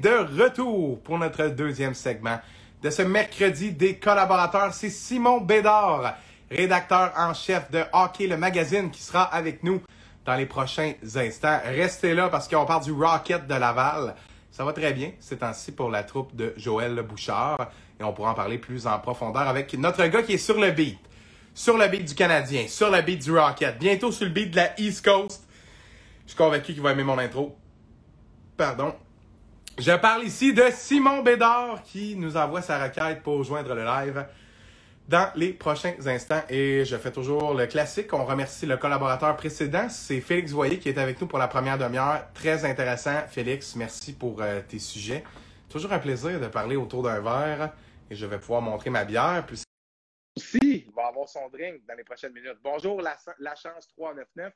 de retour pour notre deuxième segment de ce mercredi des collaborateurs. C'est Simon Bédard, rédacteur en chef de Hockey le magazine, qui sera avec nous dans les prochains instants. Restez là parce qu'on parle du Rocket de Laval. Ça va très bien c'est ainsi pour la troupe de Joël Bouchard et on pourra en parler plus en profondeur avec notre gars qui est sur le beat. Sur le beat du Canadien, sur le beat du Rocket, bientôt sur le beat de la East Coast. Je suis convaincu qu'il va aimer mon intro. Pardon. Je parle ici de Simon Bédard qui nous envoie sa requête pour joindre le live dans les prochains instants. Et je fais toujours le classique. On remercie le collaborateur précédent. C'est Félix Voyer qui est avec nous pour la première demi-heure. Très intéressant. Félix, merci pour euh, tes sujets. Toujours un plaisir de parler autour d'un verre. Et je vais pouvoir montrer ma bière. Puis aussi, il va avoir son drink dans les prochaines minutes. Bonjour, la, la Chance 399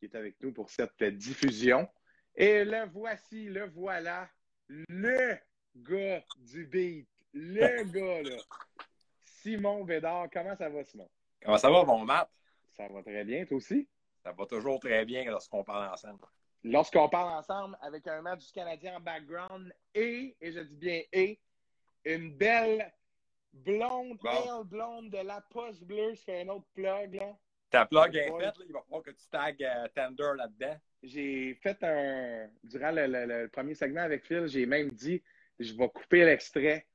qui est avec nous pour cette diffusion. Et le voici, le voilà, le gars du beat, le gars, là. Simon Bédard. Comment ça va, Simon? Comment ça va, mon Matt? Ça va très bien, toi aussi? Ça va toujours très bien lorsqu'on parle ensemble. Lorsqu'on parle ensemble avec un match du Canadien en background et, et je dis bien et, une belle blonde, belle blonde de la poche bleue. Je fais un autre plug, là. Ta plug est faite, il va falloir que tu tags euh, Tender là-dedans. J'ai fait un. Durant le, premier segment avec Phil, j'ai même dit je vais couper l'extrait.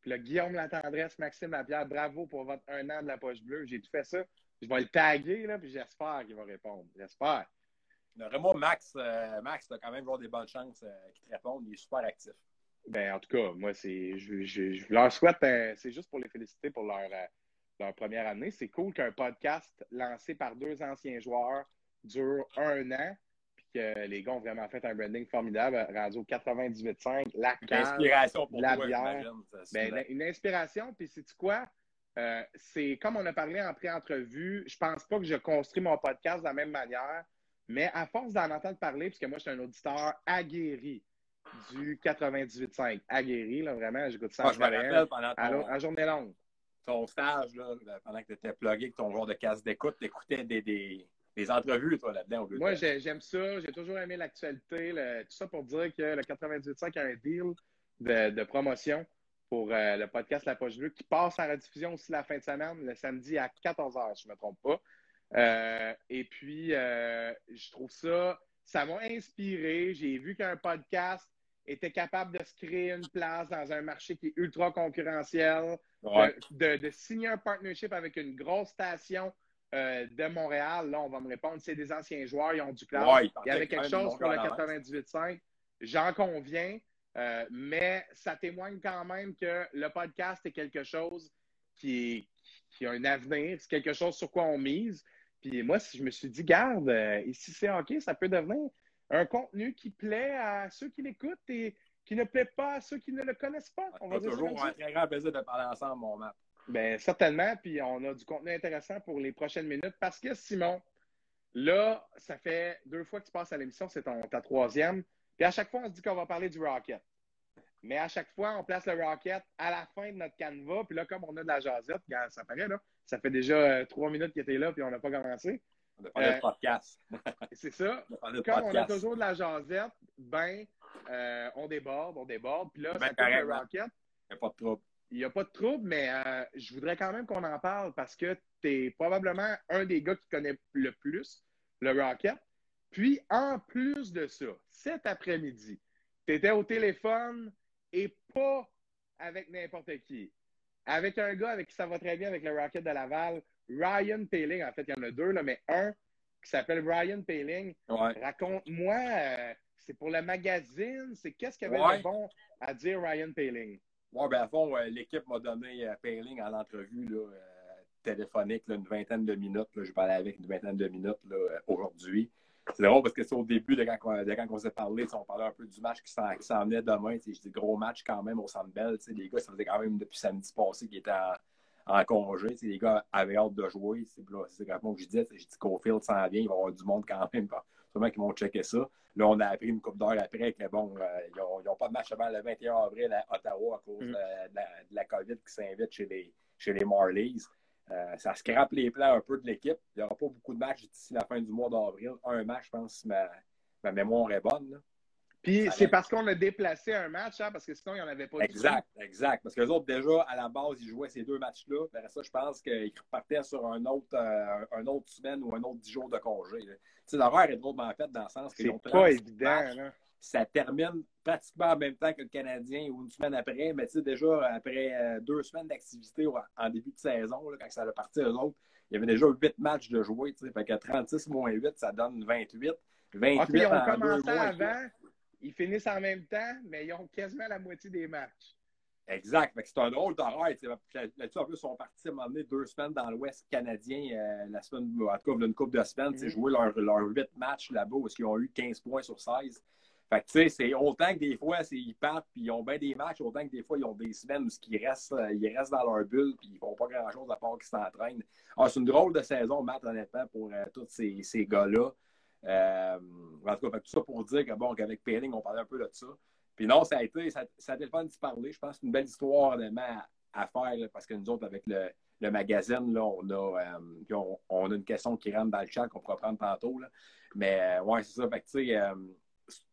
Puis là, Guillaume La Tendresse, Maxime Lapierre, bravo pour votre un an de la poche bleue. J'ai tout fait ça. Je vais le taguer, là, puis j'espère qu'il va répondre. J'espère. Vraiment, Max, euh, Max, tu as quand même des bonnes chances euh, qu'il te réponde. Il est super actif. Ben, en tout cas, moi, c'est, je, je, leur souhaite, c'est juste pour les féliciter pour leur, leur première année. C'est cool qu'un podcast lancé par deux anciens joueurs dure un an, que les gars ont vraiment fait un branding formidable, rendu au 98.5, la Une inspiration pour la bière. Ben, une inspiration, puis c'est quoi? Euh, c'est comme on a parlé en pré-entrevue, je pense pas que je construis mon podcast de la même manière, mais à force d'en entendre parler, puisque moi, je suis un auditeur aguerri du 98.5, aguerri, là, vraiment, j'écoute ça je me rappelle pendant ton... en journée longue ton stage, là, pendant que tu étais plugué avec ton joueur de casse d'écoute, tu écoutais des, des, des, entrevues, toi, là-dedans. Moi, j'aime ça. J'ai toujours aimé l'actualité. Tout ça pour dire que le 98.5 a un deal de, de promotion pour euh, le podcast La Poche Bleue qui passe en rediffusion aussi la fin de semaine, le samedi à 14h, je ne me trompe pas. Euh, et puis, euh, je trouve ça, ça m'a inspiré. J'ai vu qu'un podcast était capable de se créer une place dans un marché qui est ultra concurrentiel, de, signer un partnership avec une grosse station euh, de Montréal. Là, on va me répondre, c'est des anciens joueurs, ils ont du cloud. il y avait quelque chose pour le 98.5. J'en conviens, euh, mais ça témoigne quand même que le podcast est quelque chose qui, qui a un avenir, c'est quelque chose sur quoi on mise. Puis moi, si je me suis dit, garde, euh, ici c'est OK, ça peut devenir un contenu qui plaît à ceux qui l'écoutent et qui ne plaît pas à ceux qui ne le connaissent pas. On va toujours un très grand plaisir de parler ensemble, mon Matt. Bien, certainement. Puis on a du contenu intéressant pour les prochaines minutes parce que Simon, là, ça fait deux fois que tu passes à l'émission, c'est ta troisième. Puis à chaque fois, on se dit qu'on va parler du Rocket. Mais à chaque fois, on place le Rocket à la fin de notre canevas. Puis là, comme on a de la jasette, ça paraît, là, ça fait déjà euh, trois minutes qu'il était là, puis on n'a pas commencé. On a euh, podcast. c'est ça. Comme on a toujours de la jasette, ben, euh, on déborde, on déborde. Puis là, ben, ça le Rocket. Il n'y a pas de trouble. Il n'y a pas de trouble, mais euh, je voudrais quand même qu'on en parle parce que tu es probablement un des gars qui connaît le plus le Rocket. Puis, en plus de ça, cet après-midi, tu étais au téléphone et pas avec n'importe qui. Avec un gars avec qui ça va très bien avec le Rocket de Laval, Ryan Paling. En fait, il y en a deux, là, mais un qui s'appelle Ryan Paling. Raconte-moi, euh, c'est pour le magazine, c'est qu'est-ce qu'il y avait de bon à dire Ryan Paling? Oui, ben à fond, euh, l'équipe m'a donné euh, Paling en entrevue là, téléphonique, une vingtaine de minutes. je parlais avec une vingtaine de minutes aujourd'hui. C'est drôle parce que c'est au début de quand, quand on s'est parlé, on parlait un peu du match qui s'en venait demain. Je dis gros match quand même au Centre Bell. Les gars, ça faisait quand même depuis samedi passé qu'ils étaient en, congé. Les gars avaient hâte de jouer. C'est que je disais. J'ai dit Cofield s'en vient, il va y avoir du monde quand même. Sûrement qu'ils vont checker ça. Là, on a appris une couple d'heures après que bon, euh, ils n'ont pas de match avant le 21 avril à Ottawa à cause mm. de, la, COVID qui s'invite chez les, chez les Marlies. Euh, ça scrape les plans un peu de l'équipe. Il n'y aura pas beaucoup de matchs d'ici la fin du mois d'avril. Un match, je pense, si ma, ma mémoire est bonne. Puis c'est parce qu'on a déplacé un match, hein, parce que sinon, il n'y en avait pas Exact, exact. Parce que les autres, déjà, à la base, ils jouaient ces deux matchs-là. Après ça, je pense qu'ils repartaient sur un autre, euh, un autre semaine ou un autre dix jours de congé. L'horaire est drôlement fait dans le sens que. C'est pas évident, là. Ça termine pratiquement en même temps que le Canadien ou une semaine après. Mais tu sais, déjà, après euh, deux semaines d'activité en début de saison, là, quand ça a parti eux autres, il y avait déjà huit matchs de jouer. Fait que 36 moins 8, ça donne 28. 28 ah, ils ont commencé avant ils finissent en même temps, mais ils ont quasiment la moitié des matchs. Exact. C'est un drôle d'horaire. Là-dessus, en plus, ils sont partis à un moment donné deux semaines dans l'Ouest canadien, euh, la semaine, en tout cas, une couple de semaines, mm -hmm. jouer leurs leur 8 matchs là-bas où ils ont eu 15 points sur 16. Fait que, tu sais, c'est autant que des fois, ils partent puis ils ont bien des matchs, autant que des fois, ils ont des semaines où ils restent, ils restent dans leur bulle puis ils font pas grand-chose à part qu'ils s'entraînent. Ah, c'est une drôle de saison, Matt, honnêtement, pour euh, tous ces, ces gars-là. Euh, en tout cas, tout ça pour dire que, bon, qu'avec Pelling, on parlait un peu de ça. Puis non, ça a été, ça, a été le fun d'y parler. Je pense que c'est une belle histoire à, à faire parce que nous autres, avec le, le magazine, là, on, a, euh, on, a une question qui rentre dans le chat qu'on pourra prendre tantôt. Là. Mais euh, ouais, c'est ça. Que,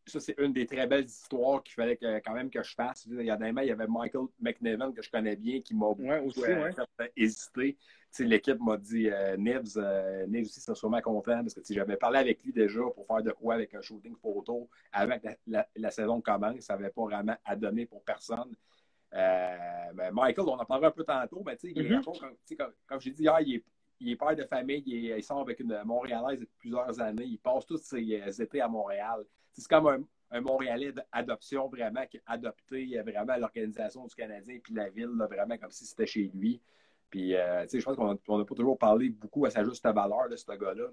ça, c'est une des très belles histoires qu'il fallait que, quand même que je fasse. Il y, a, il y avait Michael McNevin que je connais bien qui m'a ouais, aussi, ouais. fait hésiter l'équipe m'a dit euh, Nibs, euh, Nibs aussi serait sûrement content parce que j'avais parlé avec lui déjà pour faire de quoi avec un shooting photo avant que la, saison commence. Ça n'avait pas vraiment à donner pour personne. Euh, mais Michael, on en parlera un peu tantôt, mais tu sais, mm -hmm. comme, comme j'ai dit hier, il est, il est, père de famille, il, est, il, sort avec une Montréalaise depuis plusieurs années, il passe tous ses euh, étés à Montréal. C'est comme un, un Montréalais d'adoption vraiment qui a adopté vraiment l'organisation du Canadien puis la ville, là, vraiment comme si c'était chez lui. Puis, euh, je pense qu'on n'a pas toujours parlé beaucoup à sa juste valeur de ce gars-là.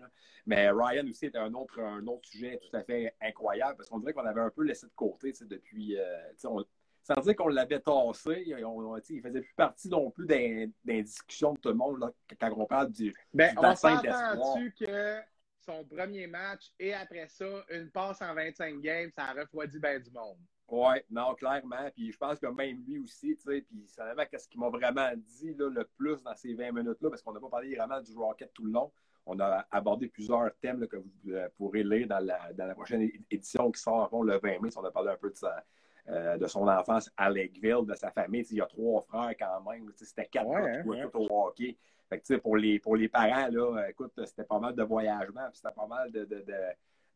Mais Ryan aussi était un autre, un autre sujet tout à fait incroyable parce qu'on dirait qu'on avait un peu laissé de côté depuis. Euh, on, sans dire qu'on l'avait tassé, il faisait plus partie non plus des, discussions de tout le monde là, quand on parle du, ben, du bassin tu que son premier match et après ça, une passe en 25 games, ça a refroidi bien du monde. Oui, non, clairement. Puis je pense que même lui aussi, tu sais, puis c'est vraiment qu'est-ce qu'il m'a vraiment dit là, le plus dans ces 20 minutes-là, parce qu'on n'a pas parlé vraiment du Rocket tout le long. On a abordé plusieurs thèmes là, que vous euh, pourrez lire dans la, dans la, prochaine édition qui sort le 20 mai. On a parlé un peu de, sa, euh, de son enfance à Lakeville, de sa famille. il y a trois frères quand même. C'était quatre ouais, hein, tout au hockey. Fait que, pour, les, pour les parents, là, écoute, c'était pas mal de voyagement, c'était pas mal de, de, de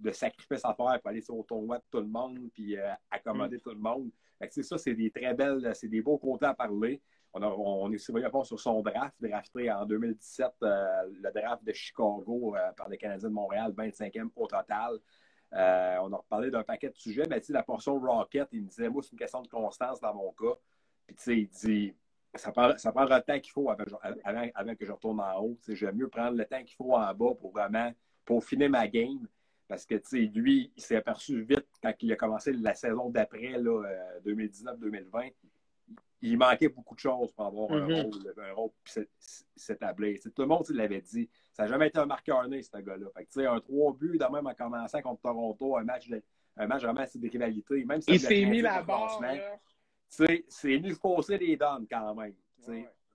de sacrifice à faire pour aller sur le tournoi de tout le monde puis euh, accommoder mm. tout le monde. ça, c'est des très belles, c'est des beaux côtés à parler. On, a, on est aussi sur son draft, drafté en 2017, euh, le draft de Chicago euh, par les Canadiens de Montréal, 25e au total. on a reparlé d'un paquet de sujets, mais la portion Rocket, il me disait, moi, c'est une question de constance dans mon cas. Puis, tu sais, il dit, ça prend, ça prend le temps qu'il faut avant, avant, que je retourne en haut. J'aime mieux prendre le temps qu'il faut en bas pour vraiment, pour finir ma game parce que, tu sais, lui, il s'est aperçu vite quand il a commencé la saison d'après, 2019-2020, euh, il manquait beaucoup de choses pour avoir un mm-hmm. rôle, un rôle s'établir. Tout le monde l'avait dit. Ça n'a jamais été un marqueur né, ce gars-là. Fait que, un trois buts, de même en commençant contre Toronto, un match, un match vraiment assez de rivalité. Même si il s'est mis la barre. C'est venu fausser les donnes quand même.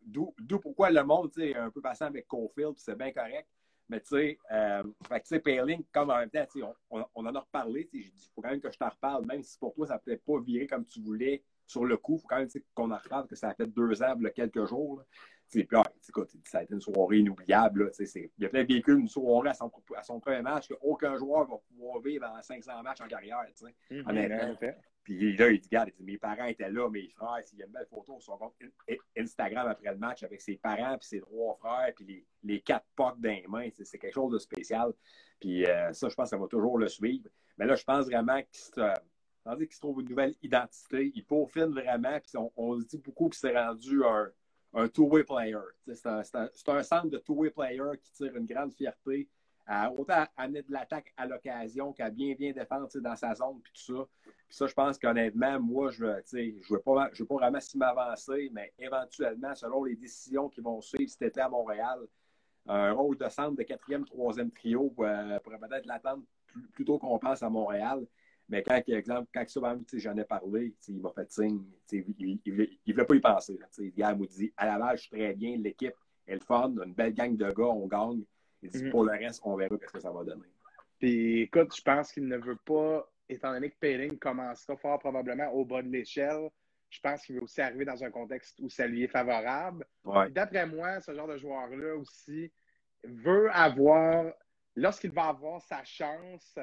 D'où pourquoi le monde est un peu passé avec Caulfield, c'est bien correct. Mais tu sais, euh, Payling, comme en même temps, on, on, en a reparlé. J'ai dit, il faut quand même que je t'en reparle, même si pour toi, ça ne peut pas virer comme tu voulais sur le coup. Il faut quand même qu'on en reparle, que ça a fait deux ans, là, quelques jours. Ah, écoute, ça a été une soirée inoubliable. il a peut-être vécu une soirée à son, à son premier match qu'aucun joueur va pouvoir vivre en 500 matchs en carrière. Mm -hmm, puis là, il dit, regarde, mes parents étaient là, mes frères, il y a une belle photo sur son compte Instagram après le match avec ses parents, puis ses trois frères, puis les, les quatre potes dans les mains. C'est quelque chose de spécial. Puis euh, ça, je pense que ça va toujours le suivre. Mais là, je pense vraiment qu'il se, qu se trouve une nouvelle identité. Il peaufine vraiment, puis on, on se dit beaucoup qu'il s'est rendu un, un two-way player. C'est un, un, centre de two-way player qui tire une grande fierté à autant amener de l'attaque à l'occasion qu'à bien, bien défendre dans sa zone, puis tout ça. Puis ça, je pense qu'honnêtement, moi, je ne veux pas, je veux pas vraiment s'y m'avancer, mais éventuellement, selon les décisions qui vont suivre cet été à Montréal, un rôle de centre de quatrième, troisième trio euh, pourrait peut-être l'attendre plutôt qu'on pense à Montréal. Mais quand, exemple, quand ça, j'en ai parlé, il m'a fait signe, il ne voulait pas y penser. Il m'a dit à la base, je suis très bien, l'équipe est le fun, une belle gang de gars, on gagne. Il dit, mhm. pour le reste, on verra ce que ça va donner. Puis écoute, je pense qu'il ne veut pas étant donné que Payling commencera fort probablement au bas de l'échelle, je pense qu'il va aussi arriver dans un contexte où ça lui est favorable. Ouais. D'après moi, ce genre de joueur-là aussi veut avoir, lorsqu'il va avoir sa chance,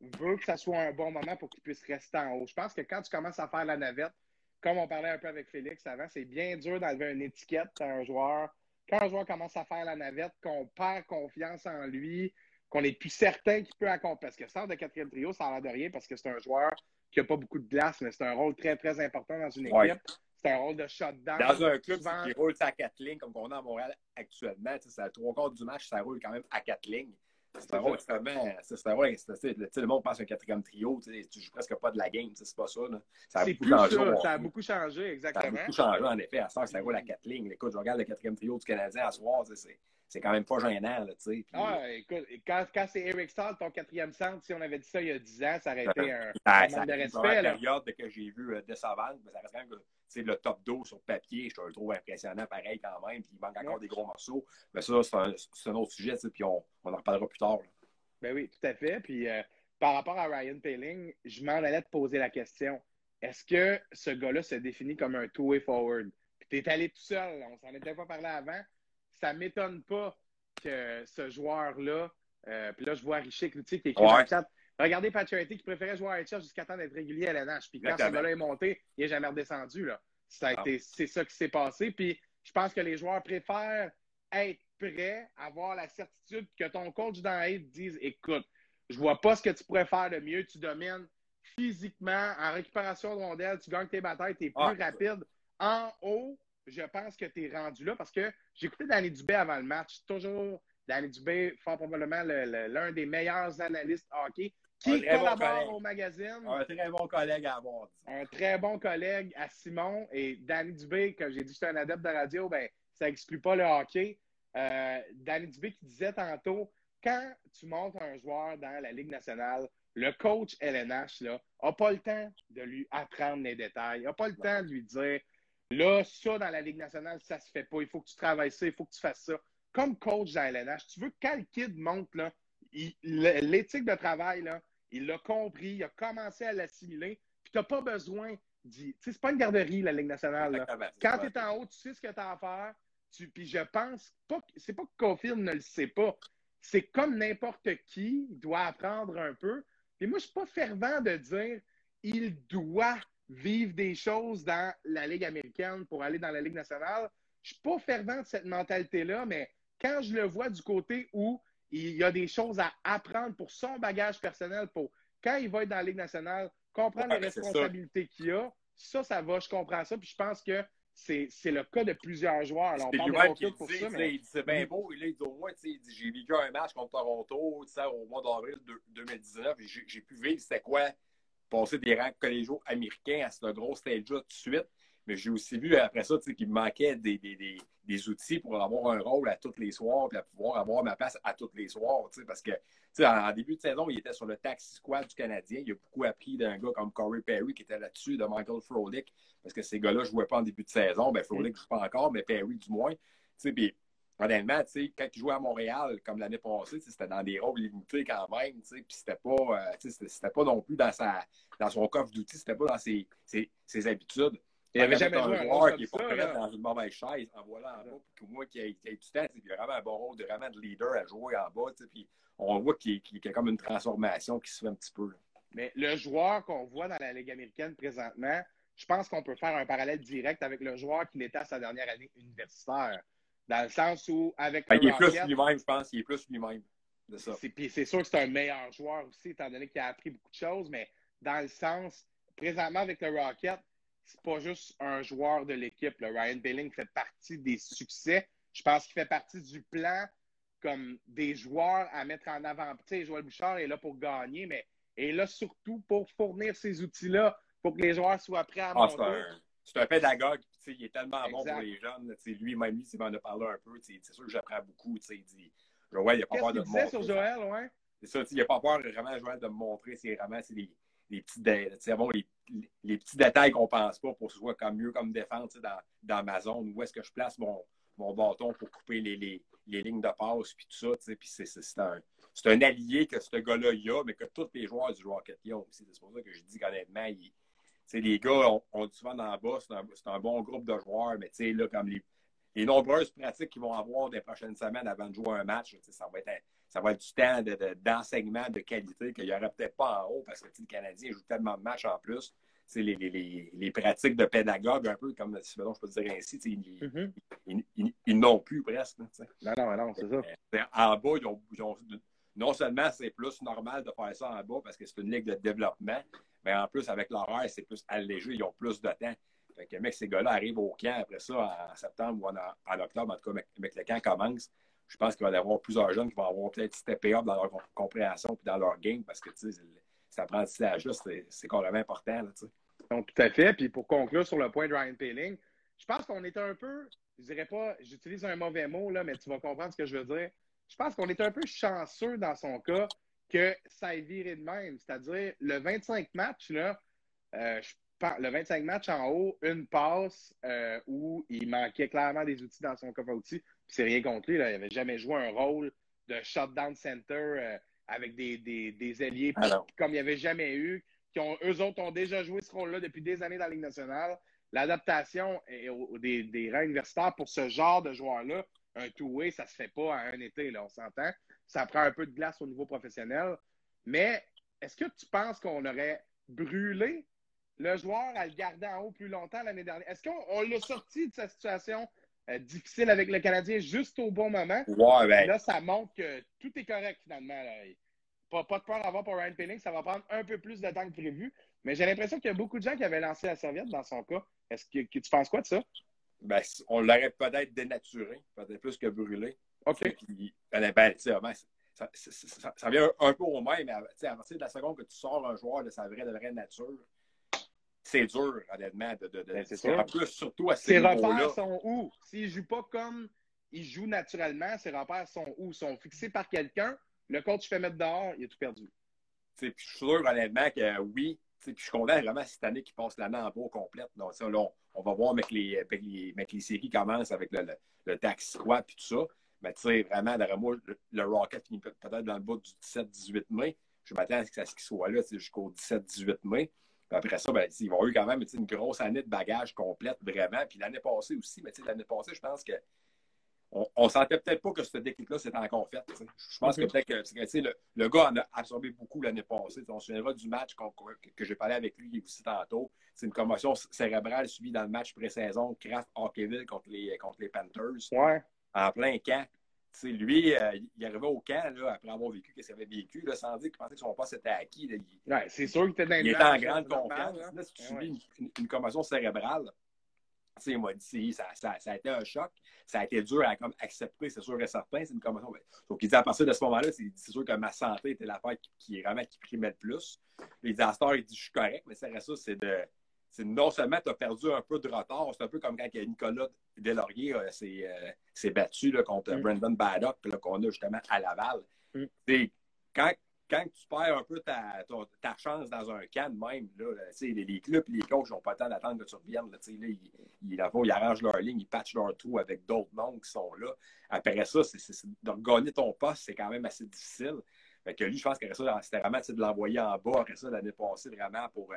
veut que ça soit un bon moment pour qu'il puisse rester en haut. Je pense que quand tu commences à faire la navette, comme on parlait un peu avec Félix avant, c'est bien dur d'enlever une étiquette à un joueur. Quand un joueur commence à faire la navette, qu'on perd confiance en lui, qu'on n'est plus certain qu'il peut accomplir. Parce que sort de quatrième trio, ça a l'air de rien parce que c'est un joueur qui n'a pas beaucoup de glace, mais c'est un rôle très, très important dans une équipe. Ouais. C'est un rôle de shutdown. Dans un club Souvent- qui roule à quatre lignes, comme on a à Montréal actuellement, c'est à trois quarts du match, ça roule quand même à quatre lignes. C'est- c'est- tu sais, Le monde pense un quatrième trio, tu joues presque pas de la game, c'est pas ça. là. Ça a beaucoup plus changé. ça. a beaucoup changé, Ça a exactement. beaucoup changé, en effet. À ça, ça roule à quatre lignes. Écoute, je regarde le quatrième trio du Canadien à soir, c'est c'est quand même pas gênant, là, tu sais. Puis, Ah, écoute, quand, quand c'est Eric Stahl, ton quatrième centre, si on avait dit ça il y a 10 ans, ça aurait été un, Ah, un ça manque de dans respect. la là. période que j'ai vu euh, décevante, mais ça reste quand même que le top 2 sur papier. Je te le trouve impressionnant pareil quand même. Puis il manque encore Ouais. des gros morceaux. Mais ça, c'est un, autre sujet, puis on, on en reparlera plus tard. là. Ben oui, tout à fait. Puis euh, par rapport à Ryan Paling, je m'en allais te poser la question. Est-ce que ce gars-là se définit comme un two-way forward? Puis t'es allé tout seul, on s'en était pas parlé avant. Ça m'étonne pas que ce joueur-là, euh, puis là je vois Richie Cloutier qui écrit Ouais. dans le chat. Regardez Pacioretty qui préférait jouer à HL jusqu'à temps d'être régulier à l'NH. Puis quand ce gars-là est monté, il n'est jamais redescendu. Là. Ça a Ah. été, c'est ça qui s'est passé. Puis je pense que les joueurs préfèrent être prêts, avoir la certitude que ton coach dans la te dise écoute, je vois pas ce que tu pourrais faire de mieux. Tu domines physiquement, en récupération de rondelles, tu gagnes tes batailles, tu es plus Ah. rapide. En haut, je pense que tu es rendu là parce que écouté Danny Dubé avant le match. Toujours Danny Dubé, fort probablement le- le- l'un des meilleurs analystes hockey qui collabore au magazine Un très bon collègue à avoir. un très bon collègue à Simon et Danny Dubé, comme j'ai dit, j'étais un adepte de radio, ben, ça exclut pas le hockey. Euh, Danny Dubé qui disait tantôt, quand tu montes un joueur dans la Ligue nationale, le coach LNH là, a pas le temps de lui apprendre les détails, n'a pas le temps de lui dire là, ça dans la Ligue nationale, ça se fait pas, il faut que tu travailles ça, il faut que tu fasses ça. Comme coach dans LNH, tu veux que kid monte, là, l'éthique de travail, là, il l'a compris, il a commencé à l'assimiler, puis tu n'as pas besoin d'y. Tu sais, c'est pas une garderie, la Ligue nationale. là. Quand tu es en haut, tu sais ce que tu as à faire. Tu... Puis je pense pas c'est pas que Caulfield ne le sait pas. C'est comme n'importe qui, il doit apprendre un peu. Et moi, je suis pas fervent de dire il doit vivre des choses dans la Ligue américaine pour aller dans la Ligue nationale. Je suis pas fervent de cette mentalité-là, mais quand je le vois du côté où il y a des choses à apprendre pour son bagage personnel, pour quand il va être dans la Ligue nationale, comprendre les responsabilités qu'il a, ça, ça va, je comprends ça. Puis je pense que c'est le cas de plusieurs joueurs. Alors, on parle de pour dit, ça, mais il dit c'est bien beau. Il dit au moins, il dit, j'ai vécu un match contre Toronto au mois d'avril de- 2019. et J'ai j'ai pu vivre c'était quoi passer des rangs collégiaux américains à ce gros stage-là tout de suite. Mais j'ai aussi vu après ça qu'il me manquait des, des, des, des outils pour avoir un rôle à tous les soirs puis à pouvoir avoir ma place à tous les soirs. Parce que en, en début de saison, il était sur le taxi squad du Canadien. Il a beaucoup appris d'un gars comme Corey Perry qui était là-dessus, de Michael Frolik, parce que ces gars-là ne jouaient pas en début de saison. Ben, Frolik ne joue pas encore, mais Perry du moins. Puis honnêtement, tu sais, quand il jouait à Montréal, comme l'année passée, c'était dans des rôles limités quand même, tu sais, puis c'était pas, euh, c'était- pas non plus dans, sa, dans son coffre d'outils, c'était pas dans ses, ses, ses habitudes. Il avait Quand jamais joué un joueur qui est pas prêt dans une mauvaise chaise, en voilà en bas, puis moi qui ai, du temps, il a vraiment un bon rôle de, vraiment de leader à jouer en bas, tu sais, puis on voit qu'il y a comme une transformation qui se fait un petit peu. là. Mais le joueur qu'on voit dans la Ligue américaine présentement, je pense qu'on peut faire un parallèle direct avec le joueur qui l'était à sa dernière année universitaire. Dans le sens où, avec Ben, il est plus lui-même, je pense, il est plus lui-même de ça. c'est, puis c'est sûr que c'est un meilleur joueur aussi, étant donné qu'il a appris beaucoup de choses, mais dans le sens, présentement avec le Rocket, c'est pas juste un joueur de l'équipe. Le Ryan Billing fait partie des succès. Je pense qu'il fait partie du plan comme des joueurs à mettre en avant. Tu sais, Joël Bouchard est là pour gagner, mais est là surtout pour fournir ces outils-là pour que les joueurs soient prêts à Ah, c'est monter. un, c'est un pédagogue, il est tellement bon pour les jeunes. Lui, même lui, il m'en a parlé un peu. C'est sûr que j'apprends beaucoup. Il dit Joël, il n'a pas peur de me montrer. sur Joël, ouais? C'est ça, il n'a pas peur vraiment, Joël, de me montrer. C'est vraiment les, les petits, avoir les, les petits détails qu'on pense pas pour que ce soit comme mieux comme défense dans, dans ma zone. Où est-ce que je place mon, mon bâton pour couper les, les, les lignes de passe, puis tout ça. Puis c'est un, un allié que ce gars-là a, mais que tous les joueurs du Rocket y ont aussi. C'est pour ça que je dis qu'honnêtement, les gars, on, dit souvent dans le bas, c'est un, bon groupe de joueurs, mais là, comme les, les nombreuses pratiques qu'ils vont avoir des prochaines semaines avant de jouer un match, ça va être ça va être du temps d'enseignement de, qualité qu'il n'y aurait peut-être pas en haut parce que le Canadien joue tellement de matchs en plus. C'est les, les, les, pratiques de pédagogue, un peu comme si je peux dire ainsi, ils, ils, n'ont plus presque. non, non, non, c'est ça. Euh, en bas, ils ont, non seulement c'est plus normal de faire ça en bas parce que c'est une ligue de développement, mais en plus, avec l'horaire, c'est plus allégé, ils ont plus de temps. Fait que, mec, ces gars-là arrivent au camp après ça en septembre ou en, octobre, en tout cas, avec le camp commence je pense qu'il va y avoir plusieurs jeunes qui vont avoir peut-être steppé up dans leur compréhension et dans leur game parce que cet apprentissage-là, c'est carrément important. Là, Donc, tout à fait. Puis pour conclure sur le point de Ryan Paling, je pense qu'on est un peu, je dirais pas, j'utilise un mauvais mot, là, mais tu vas comprendre ce que je veux dire. Je pense qu'on est un peu chanceux dans son cas que ça ait viré de même. C'est-à-dire, le 25 matchs, là, euh, le 25 matchs en haut, une passe euh, où il manquait clairement des outils dans son coffre à outils c'est rien contre lui. Là. Il n'avait jamais joué un rôle de shutdown center euh, avec des, des, des alliés ah comme il n'y avait jamais eu. Qui ont, eux autres ont déjà joué ce rôle-là depuis des années dans la Ligue nationale. L'adaptation des, des rangs universitaires pour ce genre de joueur-là, un two-way, ça ne se fait pas à un été, là, on s'entend. Ça prend un peu de glace au niveau professionnel. Mais est-ce que tu penses qu'on aurait brûlé le joueur à le garder en haut plus longtemps l'année dernière? Est-ce qu'on l'a sorti de sa situation euh, difficile avec le Canadien juste au bon moment? Ben. Là, ça montre que tout est correct finalement. Pas, pas, de peur d'avoir pour Ryan Penning, ça va prendre un peu plus de temps que prévu. Mais j'ai l'impression qu'il y a beaucoup de gens qui avaient lancé la serviette dans son cas. Est-ce que, tu penses quoi de ça? Ben, on l'aurait peut-être dénaturé, peut-être plus que brûlé. OK. ben, ben ça, ça, vient un, peu au même, mais à partir de la seconde que tu sors un joueur de sa vraie, de vraie nature, c'est dur, honnêtement. De, de, ben, c'est En plus, surtout à ces Ses repères sont où? S'il ne joue pas comme il joue naturellement, ses repères sont où? sont fixés par quelqu'un. Le coach fait mettre dehors, il a tout perdu. Puis je suis sûr, honnêtement, que oui. Puis je suis content vraiment cette année qui passe l'année en bas complète. Donc, là, on, va voir avec les, avec les, avec les séries commencent avec le, le, le tax squat et tout ça. Mais tu sais, vraiment, derrière moi, le, Rocket finit peut-être dans le bas du 17-18 mai. Je m'attends à ce qu'il soit là jusqu'au 17-18 mai après ça, ben, ils vont eu quand même une grosse année de bagage complète, vraiment. Puis l'année passée aussi, mais l'année passée, je pense que on, ne sentait peut-être pas que ce déclic-là s'était encore fait. Je pense que peut-être que le, le, gars en a absorbé beaucoup l'année passée. on se souviendra du match que, j'ai parlé avec lui aussi tantôt. C'est une commotion cérébrale suivie dans le match pré-saison Kraft Hockeyville contre les, contre les Panthers. En plein camp lui, euh, il arrivait au camp là, après avoir vécu ce qu'il avait vécu, là, sans dire qu'il pensait que son poste était acquis. il, c'est sûr qu'il était dans Il était en grande confiance. Là, si tu subis une, commotion cérébrale, il m'a dit ça, ça, ça, a été un choc. Ça a été dur à comme, accepter, c'est sûr et certain. C'est une commotion. Donc, il dit à partir de ce moment-là, c'est sûr que ma santé était l'affaire qui, qui, vraiment qui primait le plus. il dit à Star, il dit je suis correct, mais ça reste ça, c'est de non seulement tu as perdu un peu de retard, c'est un peu comme quand Nicolas Delaurier euh, euh, s'est battu là, contre mm. Brandon Baddock, qu'on a justement à Laval. Mm. Quand, quand tu perds un peu ta, ta, chance dans un camp même, là, les, les, clubs et les coachs n'ont pas le temps d'attendre que tu reviennes. Là, là, ils, ils, ils, arrangent leur ligne, ils patchent leur trou avec d'autres noms qui sont là. Après ça, de gagner ton poste, c'est quand même assez difficile. Fait que lui, je pense que c'était vraiment de l'envoyer en bas après ça l'année passée, vraiment pour. Euh,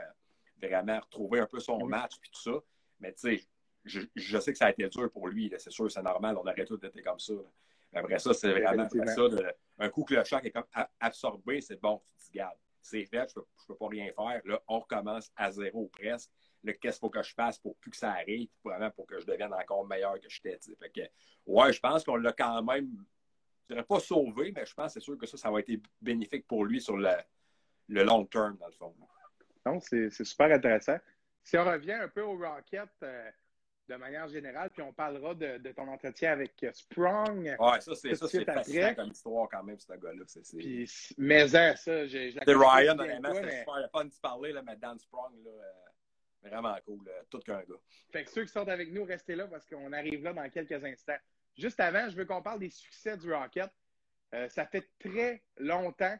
vraiment retrouver un peu son match puis tout ça. Mais tu sais, je, sais que ça a été dur pour lui. C'est sûr, c'est normal. On aurait tous été comme ça. Après ça, c'est vraiment ça. un coup que le choc est comme absorbé, c'est bon, tu te dis, garde, c'est fait, je ne peux, pas rien faire. Là, on recommence à zéro presque. Qu'est-ce qu'il faut que je fasse pour plus que ça arrive, vraiment pour que je devienne encore meilleur que j'étais. Que, ouais, je pense qu'on l'a quand même, je dirais pas sauvé, mais je pense c'est sûr que ça, ça va être bénéfique pour lui sur le, le long terme, dans le fond c'est super intéressant. Si on revient un peu au Rocket euh, de manière générale, puis on parlera de, ton entretien avec euh, Sprung. Ouais, ça, c'est ça, fascinant comme histoire quand même, ce gars-là. mais hein, ça, j'ai. C'est Ryan, honnêtement, c'était super fun de parler, là, mais Dan Sprung, là, euh, vraiment cool, tout qu'un gars. Fait que ceux qui sont avec nous, restez là parce qu'on arrive là dans quelques instants. Juste avant, je veux qu'on parle des succès du Rocket. ça fait très longtemps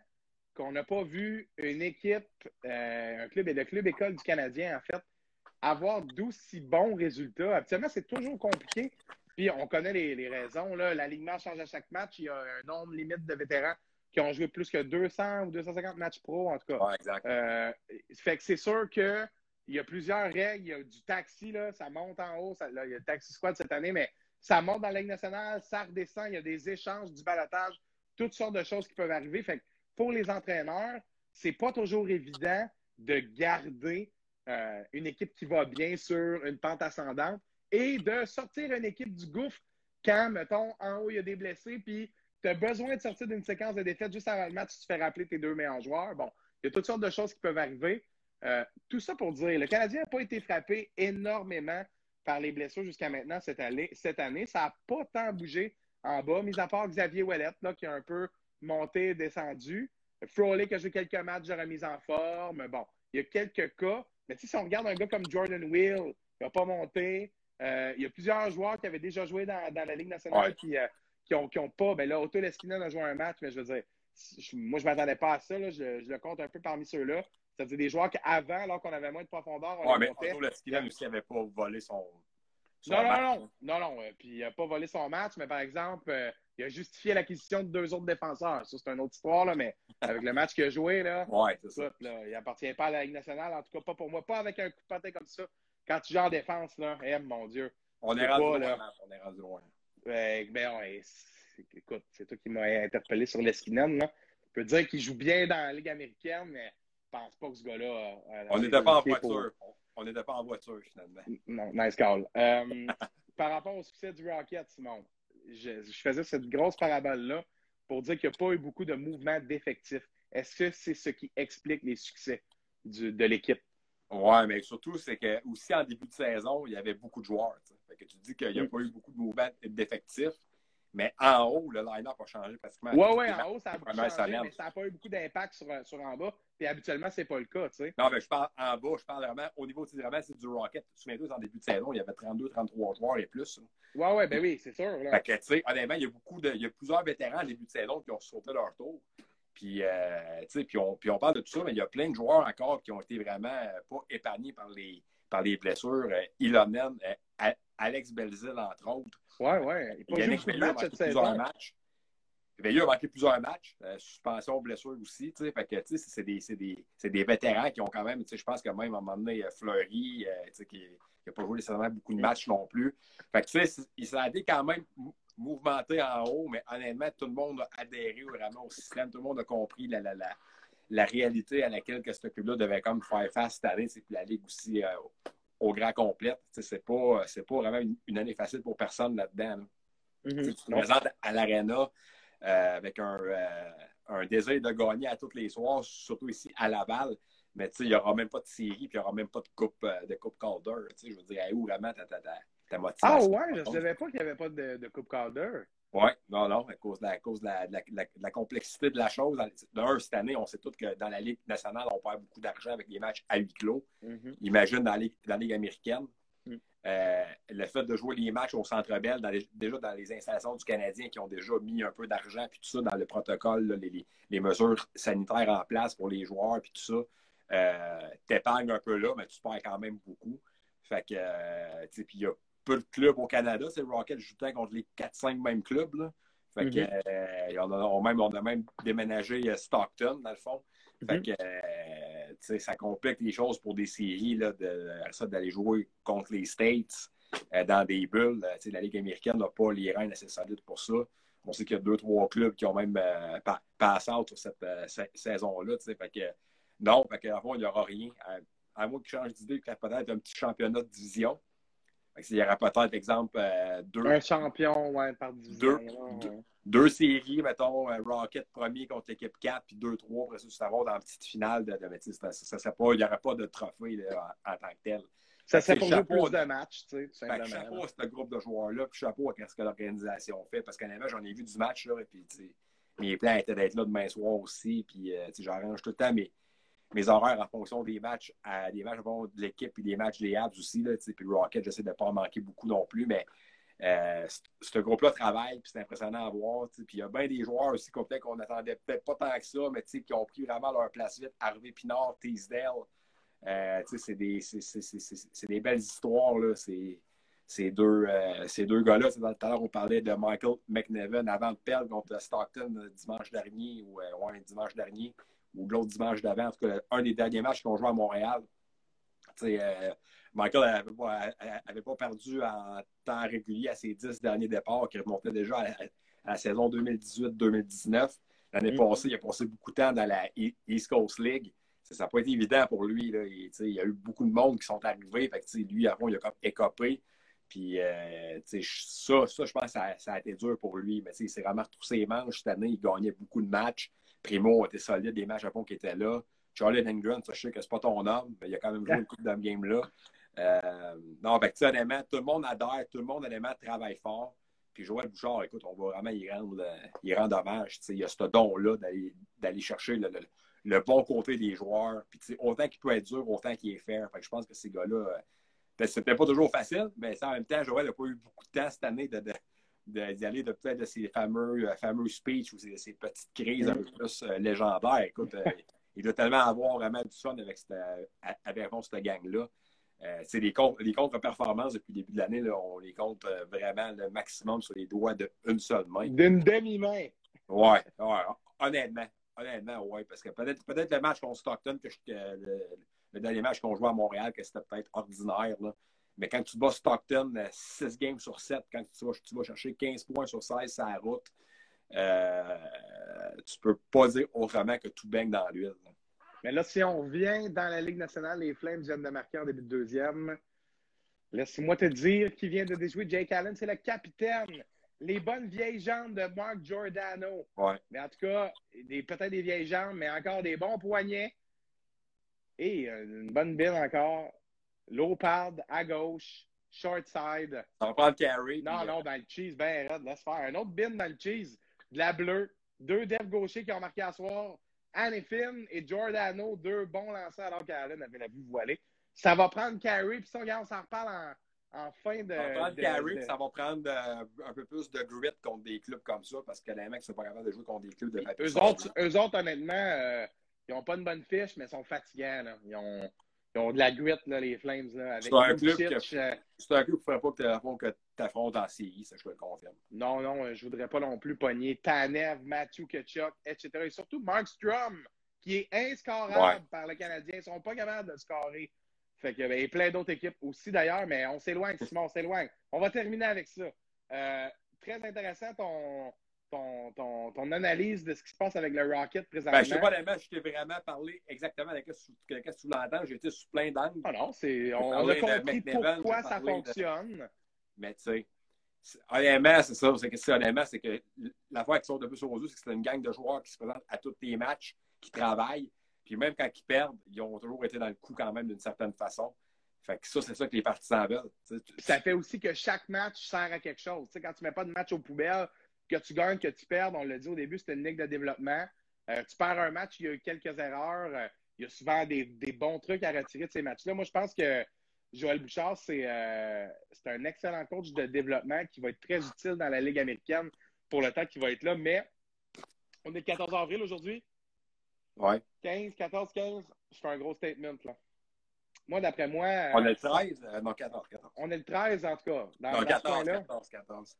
qu'on n'a pas vu une équipe, euh, un club et le club école du Canadien, en fait, avoir d'aussi bons résultats. Habituellement, c'est toujours compliqué. Puis on connaît les, raisons. L'alignement change à chaque match. Il y a un nombre limite de vétérans qui ont joué plus que 200 ou 250 matchs pro, en tout cas. Ouais, exact. Euh, fait que c'est sûr que il y a plusieurs règles. Il y a du taxi, là, ça monte en haut. Ça, là, il y a le taxi squad cette année, mais ça monte dans la Ligue nationale, ça redescend. Il y a des échanges, du balotage, toutes sortes de choses qui peuvent arriver. Fait que pour les entraîneurs, c'est pas toujours évident de garder euh, une équipe qui va bien sur une pente ascendante et de sortir une équipe du gouffre quand, mettons, en haut, il y a des blessés, puis tu as besoin de sortir d'une séquence de défaites juste avant le match, tu te fais rappeler tes deux meilleurs joueurs. Bon, il y a toutes sortes de choses qui peuvent arriver. Euh, tout ça pour dire, le Canadien n'a pas été frappé énormément par les blessures jusqu'à maintenant cette année. Cette année. Ça n'a pas tant bougé en bas, mis à part Xavier Ouellet, là, qui a un peu monté, descendu. Qui a joué quelques matchs de remise en forme. Bon, il y a quelques cas. Mais si on regarde un gars comme Jordan Will, qui n'a pas monté, euh, il y a plusieurs joueurs qui avaient déjà joué dans, dans la Ligue nationale Ouais. qui, euh, qui, ont, qui ont pas. Ben là, Otto Leskinen a joué un match, mais je veux dire, je- moi, je ne m'attendais pas à ça. là. Je, je le compte un peu parmi ceux-là. C'est-à-dire des joueurs qu'avant, alors qu'on avait moins de profondeur, on Ouais, les mais montait. Otto Leskinen aussi n'avait pas volé son. Non, non, non, non, non. Puis il n'a pas volé son match, mais par exemple, euh, il a justifié l'acquisition de deux autres défenseurs. Ça, c'est une autre histoire, là, mais avec le match qu'il a joué, là, Ouais, c'est ça. écoute, là, il appartient pas à la Ligue nationale, en tout cas pas pour moi, pas avec un coup de patin comme ça. Quand tu joues en défense, là, eh, mon Dieu. On est rendu loin, là. On est rendu loin. Euh, ben, écoute, c'est toi qui m'as interpellé sur l'Eskinen, là. Je peux dire qu'il joue bien dans la Ligue américaine, mais pense pas que ce gars-là. On n'était pas en pour- voiture. On- n'était pas en voiture, finalement. Non, nice call. Euh, par rapport au succès du Rocket, Simon, je, je faisais cette grosse parabole-là pour dire qu'il n'y a pas eu beaucoup de mouvements d'effectifs. Est-ce que c'est ce qui explique les succès du- de l'équipe? Ouais, mais surtout, c'est que aussi en début de saison, il y avait beaucoup de joueurs. tu sais. Fait que tu dis qu'il n'y a Mm. pas eu beaucoup de mouvements d'effectifs, mais en haut, le line-up a changé pratiquement. Oui, oui, en haut, ça a beaucoup changé, mais ça n'a pas eu beaucoup d'impact sur, sur en bas. Puis habituellement, c'est pas le cas, tu sais. Non, mais je parle en bas, je parle vraiment au niveau tu sais, vraiment, c'est du Rocket. Souviens-toi, en début de saison, il y avait 32, 33 joueurs et plus. Oui, oui, ben oui, c'est sûr. là. Fait que, tu sais, honnêtement, il y a beaucoup de, il y a plusieurs vétérans en début de saison qui ont sauté leur tour. Puis, euh, tu sais, puis on, puis on parle de tout ça, mais il y a plein de joueurs encore qui ont été vraiment euh, pas épargnés par les, par les blessures. Euh, Ilonen, euh, Alex Belzil, entre autres. Oui, oui. Il Veilleux a cette plusieurs saison. matchs. Veilleux a manqué plusieurs matchs, euh, suspension, blessure aussi. Fait que, c'est des, des, des vétérans qui ont quand même, je pense que même à un moment donné, euh, Fleury, euh, qui n'a pas joué nécessairement beaucoup de matchs non plus. Fait que, il s'est été quand même mou- mouvementé en haut, mais honnêtement, tout le monde a adhéré vraiment au système. Tout le monde a compris la, la, la, la réalité à laquelle que ce club-là devait comme faire face cette année. C'est que la Ligue aussi euh, au grand complet. C'est pas, pas vraiment une, une année facile pour personne là-dedans. là. Mhm. Tu te présentes à l'Arena euh, avec un, euh, un désir de gagner à tous les soirs, surtout ici à Laval. Mais il n'y aura même pas de série, puis il n'y aura même pas de coupe, euh, de coupe Calder. Je veux dire, où vraiment ta, ta, ta, ta Ah motivation? ouais, je ne savais pas qu'il n'y avait pas de, de Coupe Calder. Oui, non, non, à cause, de la, à cause de, la, de la- de la- de la complexité de la chose. D'un, cette année, on sait tous que dans la Ligue nationale, on perd beaucoup d'argent avec des matchs à huis clos. Mhm. Imagine dans la Ligue, dans la Ligue américaine. Mm. Euh, le fait de jouer les matchs au Centre Bell, dans les- déjà dans les installations du Canadien qui ont déjà mis un peu d'argent, puis tout ça dans le protocole, là, les, mesures sanitaires en place pour les joueurs, puis tout ça, euh, t'épargnes un peu là, mais tu perds quand même beaucoup. Fait que, euh, tu sais, puis il y a peu de clubs au Canada, c'est le Rocket temps contre les 4-5 mêmes clubs, là. Fait que, Mhm. euh, on, a, on même, on a même déménagé Stockton, dans le fond. Fait Mhm. que, ça complique les choses pour des séries, d'aller jouer contre les States euh, dans des bulles. Euh, la Ligue américaine n'a pas les reins assez solides pour ça. On sait qu'il y a deux, trois clubs qui ont même euh, pa- passé sur cette euh, sa- saison-là. que, non, fait que, fond, il n'y aura rien. À, à moins qu'ils changent d'idée, peut-être un petit championnat de division. Il y aura peut-être, exemple, euh, deux, Un champion, ouais, par division. Deux- là, deux- ouais. deux séries, mettons, euh, Rocket premier contre l'équipe 4, puis 2-3, après ça, tu vas dans la petite finale. De, de, mais sais, ça, ça, ça, pas- il n'y aurait pas de trophée là, en, en tant que tel. Ça serait pour chapeau, plus de matchs, tu sais, tout Fait simplement. chapeau à ce groupe de joueurs-là, puis chapeau à ce que l'organisation fait, parce qu'en avant, j'en ai vu du match, là, et puis, tu sais, mes plans étaient d'être là demain soir aussi, puis, euh, tu sais, j'arrange tout le temps mes, mes horaires en fonction des matchs, des matchs de l'équipe, puis des matchs des Habs aussi, puis le Rocket, j'essaie de ne pas en manquer beaucoup non plus, mais euh, ce groupe-là travaille, puis c'est impressionnant à voir, puis il y a bien des joueurs aussi qu'on qu'on n'attendait peut-être pas tant que ça, mais qui ont pris vraiment leur place vite, Harvey Pinard, Teasdale, euh, c'est des, belles histoires, là. C'est, ces deux, euh, ces deux gars-là. Tout à l'heure, on parlait de Michael McNevin avant de perdre contre Stockton dimanche dernier, ou ouais, dimanche dernier, ou l'autre dimanche d'avant. En tout cas, un des derniers matchs qu'on joue à Montréal. Michael n'avait pas, perdu en temps régulier à ses dix derniers départs, qui remontaient déjà à, la saison 2018-2019. L'année mm. passée, il a passé beaucoup de temps dans la e-, East Coast League. Ça n'a pas été évident pour lui. Il, y a eu beaucoup de monde qui sont arrivés. lui, avant, il a comme écopé. Puis euh, ça, ça, je pense que ça, a été dur pour lui. Mais il s'est vraiment retroussé les manches cette année. Il gagnait beaucoup de matchs. Primo était solide, des matchs Japon qui étaient là. Charlie Lindgren, ça, je sais que c'est pas ton homme, mais il a quand même joué une coupe dans ce game-là. Euh, non, fait honnêtement, tout le monde adhère, tout le monde, honnêtement, travaille fort. Puis Joël Bouchard, écoute, on va vraiment y rendre, y rendre hommage. Il y a ce don-là d'aller chercher le, bon côté des joueurs. Puis autant qu'il peut être dur, autant qu'il est fair. Fait que je pense que ces gars-là, euh, ben, c'était pas toujours facile, mais en même temps, Joël n'a pas eu beaucoup de temps cette année de, d'y aller de peut-être de ces fameux, euh, fameux speeches ou ces, ces, petites crises un peu plus légendaires. Écoute, il doit tellement avoir vraiment du fun avec cette, avec, cette gang-là. Euh, les, les contre-performances depuis le début de l'année, on les compte euh, vraiment le maximum sur les doigts d'une seule main. D'une demi-main. Oui, ouais, honnêtement. Honnêtement, oui. Parce que peut-être peut le match contre Stockton, que le, dernier match qu'on jouait à Montréal, que c'était peut-être ordinaire. Mais quand tu bats Stockton 6 euh, games sur 7, quand tu vas, tu vas chercher 15 points sur 16 sur la route, euh, tu peux pas dire autrement que tout baigne dans l'huile. Mais là, si on revient dans la Ligue nationale, les Flames viennent de marquer en début de deuxième. Laisse-moi te dire qui vient de déjouer Jake Allen, c'est le capitaine. Les bonnes vieilles jambes de Mark Giordano. Ouais. Mais en tout cas, peut-être des vieilles jambes, mais encore des bons poignets. Et euh, une bonne bille encore. Low pad à gauche, short side. Ça va prendre carry. Non, non, dans le cheese, ben laisse faire. Un autre bin dans le cheese, de la bleue. Deux devs gauchers qui ont marqué à soir. Annie Finn et Giordano, deux bons lanceurs alors qu'Allen avait la vue voilée. Ça va prendre Carey, puis ça, regarde, on s'en reparle en, fin de. Ça va prendre Carey, ça va prendre euh, un peu plus de grit contre des clubs comme ça, parce que les mecs ne sont pas capables de jouer contre des clubs de papier. Eux, autres, eux autres, honnêtement, euh, ils n'ont pas une bonne fiche, mais ils sont fatigants. Là. Ils ont ils ont de la grit, là, les Flames. Là, avec c'est un, club euh, c'est un club qui ne ferait pas que tu affrontes en série, ça je te le confirme. Non, non, je ne voudrais pas non plus pogner Tanev, Matthew Ketchuk, etc. Et surtout Mark Strum, qui est inscorable par le Canadien. Ils ne sont pas capables de scorer. Fait que, ben, y a plein d'autres équipes aussi d'ailleurs, mais on s'éloigne, Simon, on s'éloigne. On va terminer avec ça. Euh, très intéressant ton, ton, ton, ton, analyse de ce qui se passe avec le Rocket présentement. Ben, je sais pas, je t'ai vraiment parlé exactement de ce que tu l'entends. J'étais sous plein d'angles. Ah non, c'est, on, a compris pourquoi ça fonctionne. Mais tu sais, honnêtement, c'est ça. C'est que, honnêtement, c'est que la fois qu'ils sont de plus aux yeux, c'est que c'est une gang de joueurs qui se présentent à tous les matchs, qui travaillent. Puis même quand ils perdent, ils ont toujours été dans le coup quand même d'une certaine façon. Fait que ça, c'est ça que les partisans veulent. Ça fait aussi que chaque match sert à quelque chose. quand tu ne mets pas de match aux poubelles, que tu gagnes, que tu perds, on l'a dit au début, c'était une ligue de développement. Euh, tu perds un match, il y a eu quelques erreurs. Euh, il y a souvent des, bons trucs à retirer de ces matchs-là. Moi, je pense que Joël Bouchard, euh, c'est un excellent coach de développement qui va être très utile dans la Ligue américaine pour le temps qu'il va être là. Mais on est le 14 avril aujourd'hui. Ouais. 15, 14, 15. Je fais un gros statement. Là. Moi, d'après moi. On est le 13, non, 14, 14. On est le 13, en tout cas. Dans, non, 14, 14, 14.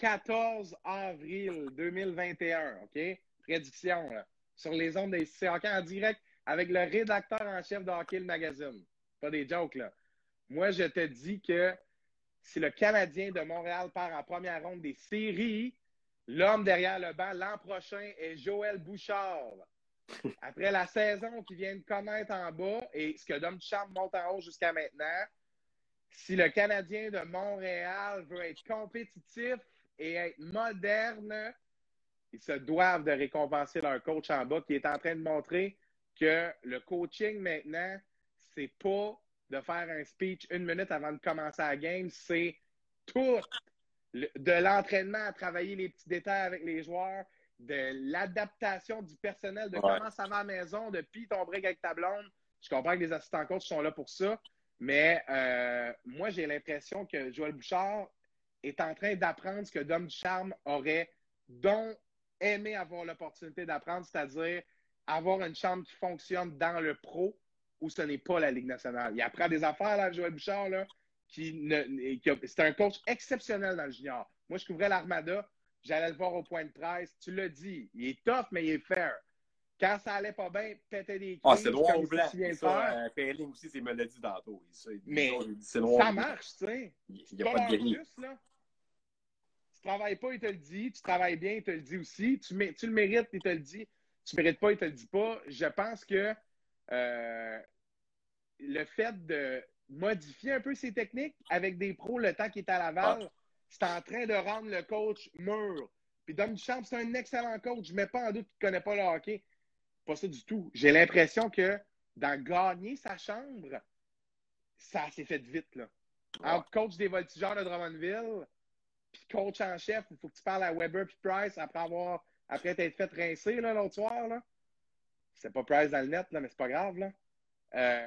14 avril 2021, OK? Prédiction, là, sur les ondes des CHK en direct avec le rédacteur en chef de Hockey le Magazine. Pas des jokes, là. Moi, je te dis que si le Canadien de Montréal part en première ronde des séries, l'homme derrière le banc l'an prochain est Joël Bouchard. Après la saison qui vient de connaître en bas et ce que Dom Charme monte en haut jusqu'à maintenant, si le Canadien de Montréal veut être compétitif, et être moderne, ils se doivent de récompenser leur coach en bas qui est en train de montrer que le coaching maintenant, c'est pas de faire un speech une minute avant de commencer la game, c'est tout de l'entraînement à travailler les petits détails avec les joueurs, de l'adaptation du personnel, de comment ça va à la maison, depuis ton break avec ta blonde. Je comprends que les assistants coachs sont là pour ça, mais euh, moi, j'ai l'impression que Joël Bouchard est en train d'apprendre ce que Dom Charme aurait donc aimé avoir l'opportunité d'apprendre, c'est-à-dire avoir une chambre qui fonctionne dans le pro où ce n'est pas la Ligue nationale. Il apprend des affaires, là, Joël Bouchard, là, qui ne. qui a- C'est un coach exceptionnel dans le junior. Moi, je couvrais l'Armada. J'allais le voir au point de presse. Tu l'as dit. Il est tough, mais il est fair. Quand ça allait pas bien, pétait des Ah, crises, c'est ou il blanc. Ça, euh, aussi, c'est me l'a dit tantôt. Mais Ça marche, tu sais. Il n'y a pas de gris. plus, là. Tu travailles pas, il te le dit. Tu travailles bien, il te le dit aussi. Tu, mé- tu le mérites, il te le dit. Tu mérites pas, il te le dit pas. Je pense que euh, le fait de modifier un peu ses techniques avec des pros le temps qu'il est à Laval, c'est en train de rendre le coach mûr. Puis Dom Duchamp, c'est un excellent coach. Je ne mets pas en doute qu'il ne connaît pas le hockey. Pas ça du tout. J'ai l'impression que dans gagner sa chambre, ça s'est fait vite. Là. Entre coach des voltigeurs de Drummondville, puis coach en chef, il faut que tu parles à Weber puis Price après avoir après t'être fait rincer l'autre soir. Là. C'est pas Price dans le net, là, mais c'est pas grave. Là. Euh,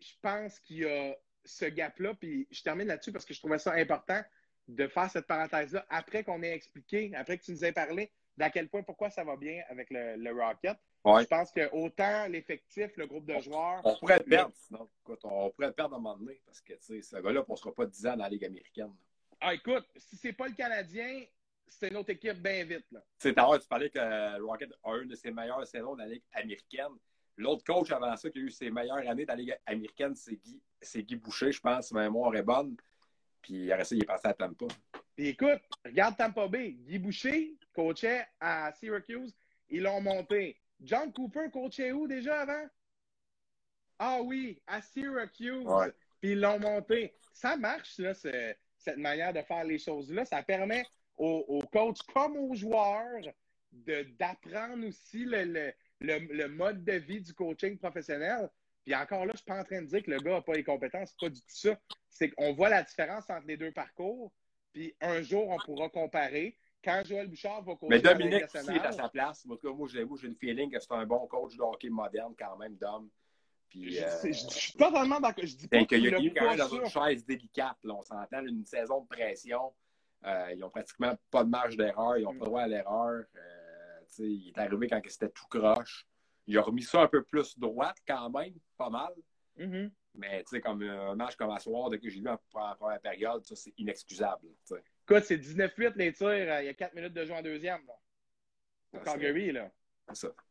je pense qu'il y a ce gap-là, puis je termine là-dessus parce que je trouvais ça important de faire cette parenthèse-là après qu'on ait expliqué, après que tu nous aies parlé d'à quel point pourquoi ça va bien avec le, le Rocket. Ouais. Je pense que autant l'effectif, le groupe de joueurs, On pourrait le perdre, sinon. Écoute, on pourrait le perdre à un moment donné, parce que, tu sais, ce gars-là, on ne sera pas 10 ans dans la Ligue américaine. Ah, écoute, si c'est pas le Canadien, c'est une autre équipe bien vite. Là. Tu sais, tout à l'heure, tu parlais que le Rocket a une de ses meilleures saisons dans la Ligue américaine. L'autre coach avant ça qui a eu ses meilleures années dans la Ligue américaine, c'est Guy, c'est Guy Boucher, je pense, si ma mémoire est bonne. Puis après ça, il est passé à Tampa. Puis écoute, regarde Tampa Bay. Guy Boucher coachait à Syracuse. Ils l'ont monté. John Cooper coachait où déjà avant? Ah oui, à Syracuse. Ouais. Puis ils l'ont monté. Ça marche, là, ce- cette manière de faire les choses-là. Ça permet aux, aux coachs comme aux joueurs d'apprendre aussi le, le, le, le mode de vie du coaching professionnel. Puis encore là, je ne suis pas en train de dire que le gars n'a pas les compétences. Pas du tout ça. C'est qu'on voit la différence entre les deux parcours. Puis un jour, on pourra comparer. Quand Joël Bouchard va coacher Mais Dominique aussi est à sa place. Moi, j'ai le feeling que c'est un bon coach de hockey moderne quand même, Dom. Puis, je, euh, je- je suis totalement d'accord. Je dis pas ben, qu'il qu'il y a eu quand même pas dans une chaise délicate. Là, on s'entend, une saison de pression. Euh, ils n'ont pratiquement pas de marge d'erreur. Ils n'ont Mm. pas droit à l'erreur. Euh, il est arrivé quand c'était tout croche. Il a remis ça un peu plus droite quand même, pas mal. Mhm. Mais tu sais, comme un match comme à soir, dès que j'ai vu en, en première période, ça, c'est inexcusable. Écoute, c'est 19-8 les tirs. euh, Il y a 4 minutes de jeu en deuxième. Là. Ça, Calgary, là.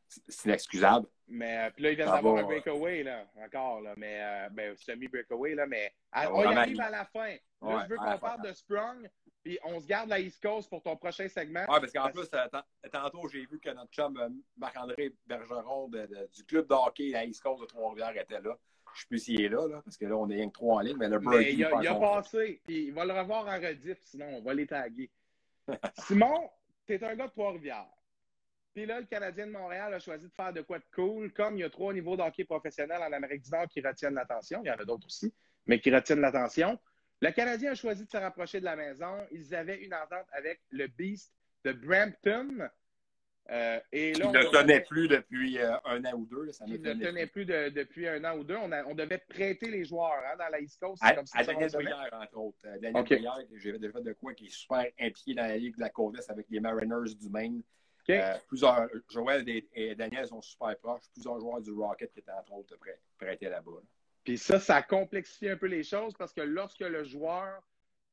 C'est inexcusable. Mais euh, puis là, ils viennent Ça d'avoir un breakaway, là, encore, là. Mais euh, ben, semi-breakaway, là. Mais à- Ça va on y arrive à la fin. Là, Ouais, je veux qu'on la parle de Sprung, puis on se garde la East Coast pour ton prochain segment. Oui, parce qu'en plus, euh, tant- tantôt, j'ai vu que notre chum euh, Marc-André Bergeron de- de- du club de hockey à East Coast de Trois-Rivières était là. Je sais plus s'il est là, là, parce que là, on est rien que trois en ligne, mais le Birdie il a, il a passé, puis il va le revoir en rediff, sinon on va les taguer. Simon, t'es un gars de Trois-Rivières. Puis là, le Canadien de Montréal a choisi de faire de quoi de cool, comme il y a trois niveaux d'hockey professionnel en Amérique du Nord qui retiennent l'attention. Il y en a d'autres aussi, mais qui retiennent l'attention. Le Canadien a choisi de se rapprocher de la maison. Ils avaient une entente avec le Beast de Brampton. Euh, et là, on ne tenait plus depuis euh, un an ou deux. ça ne tenait plus. plus de- depuis un an ou deux. On, a- on devait prêter les joueurs hein, dans la East Coast. À, comme à Daniel. Brière, entre autres. Euh, Daniel j'ai déjà fait de quoi, qui est super impliqué dans la Ligue de la Côte avec les Mariners du Maine. Euh, plusieurs, Joël et, et Daniel sont super proches. Plusieurs joueurs du Rocket qui étaient, entre autres, prêts, prêtés là-bas. là. Puis ça, ça complexifie un peu les choses parce que lorsque le joueur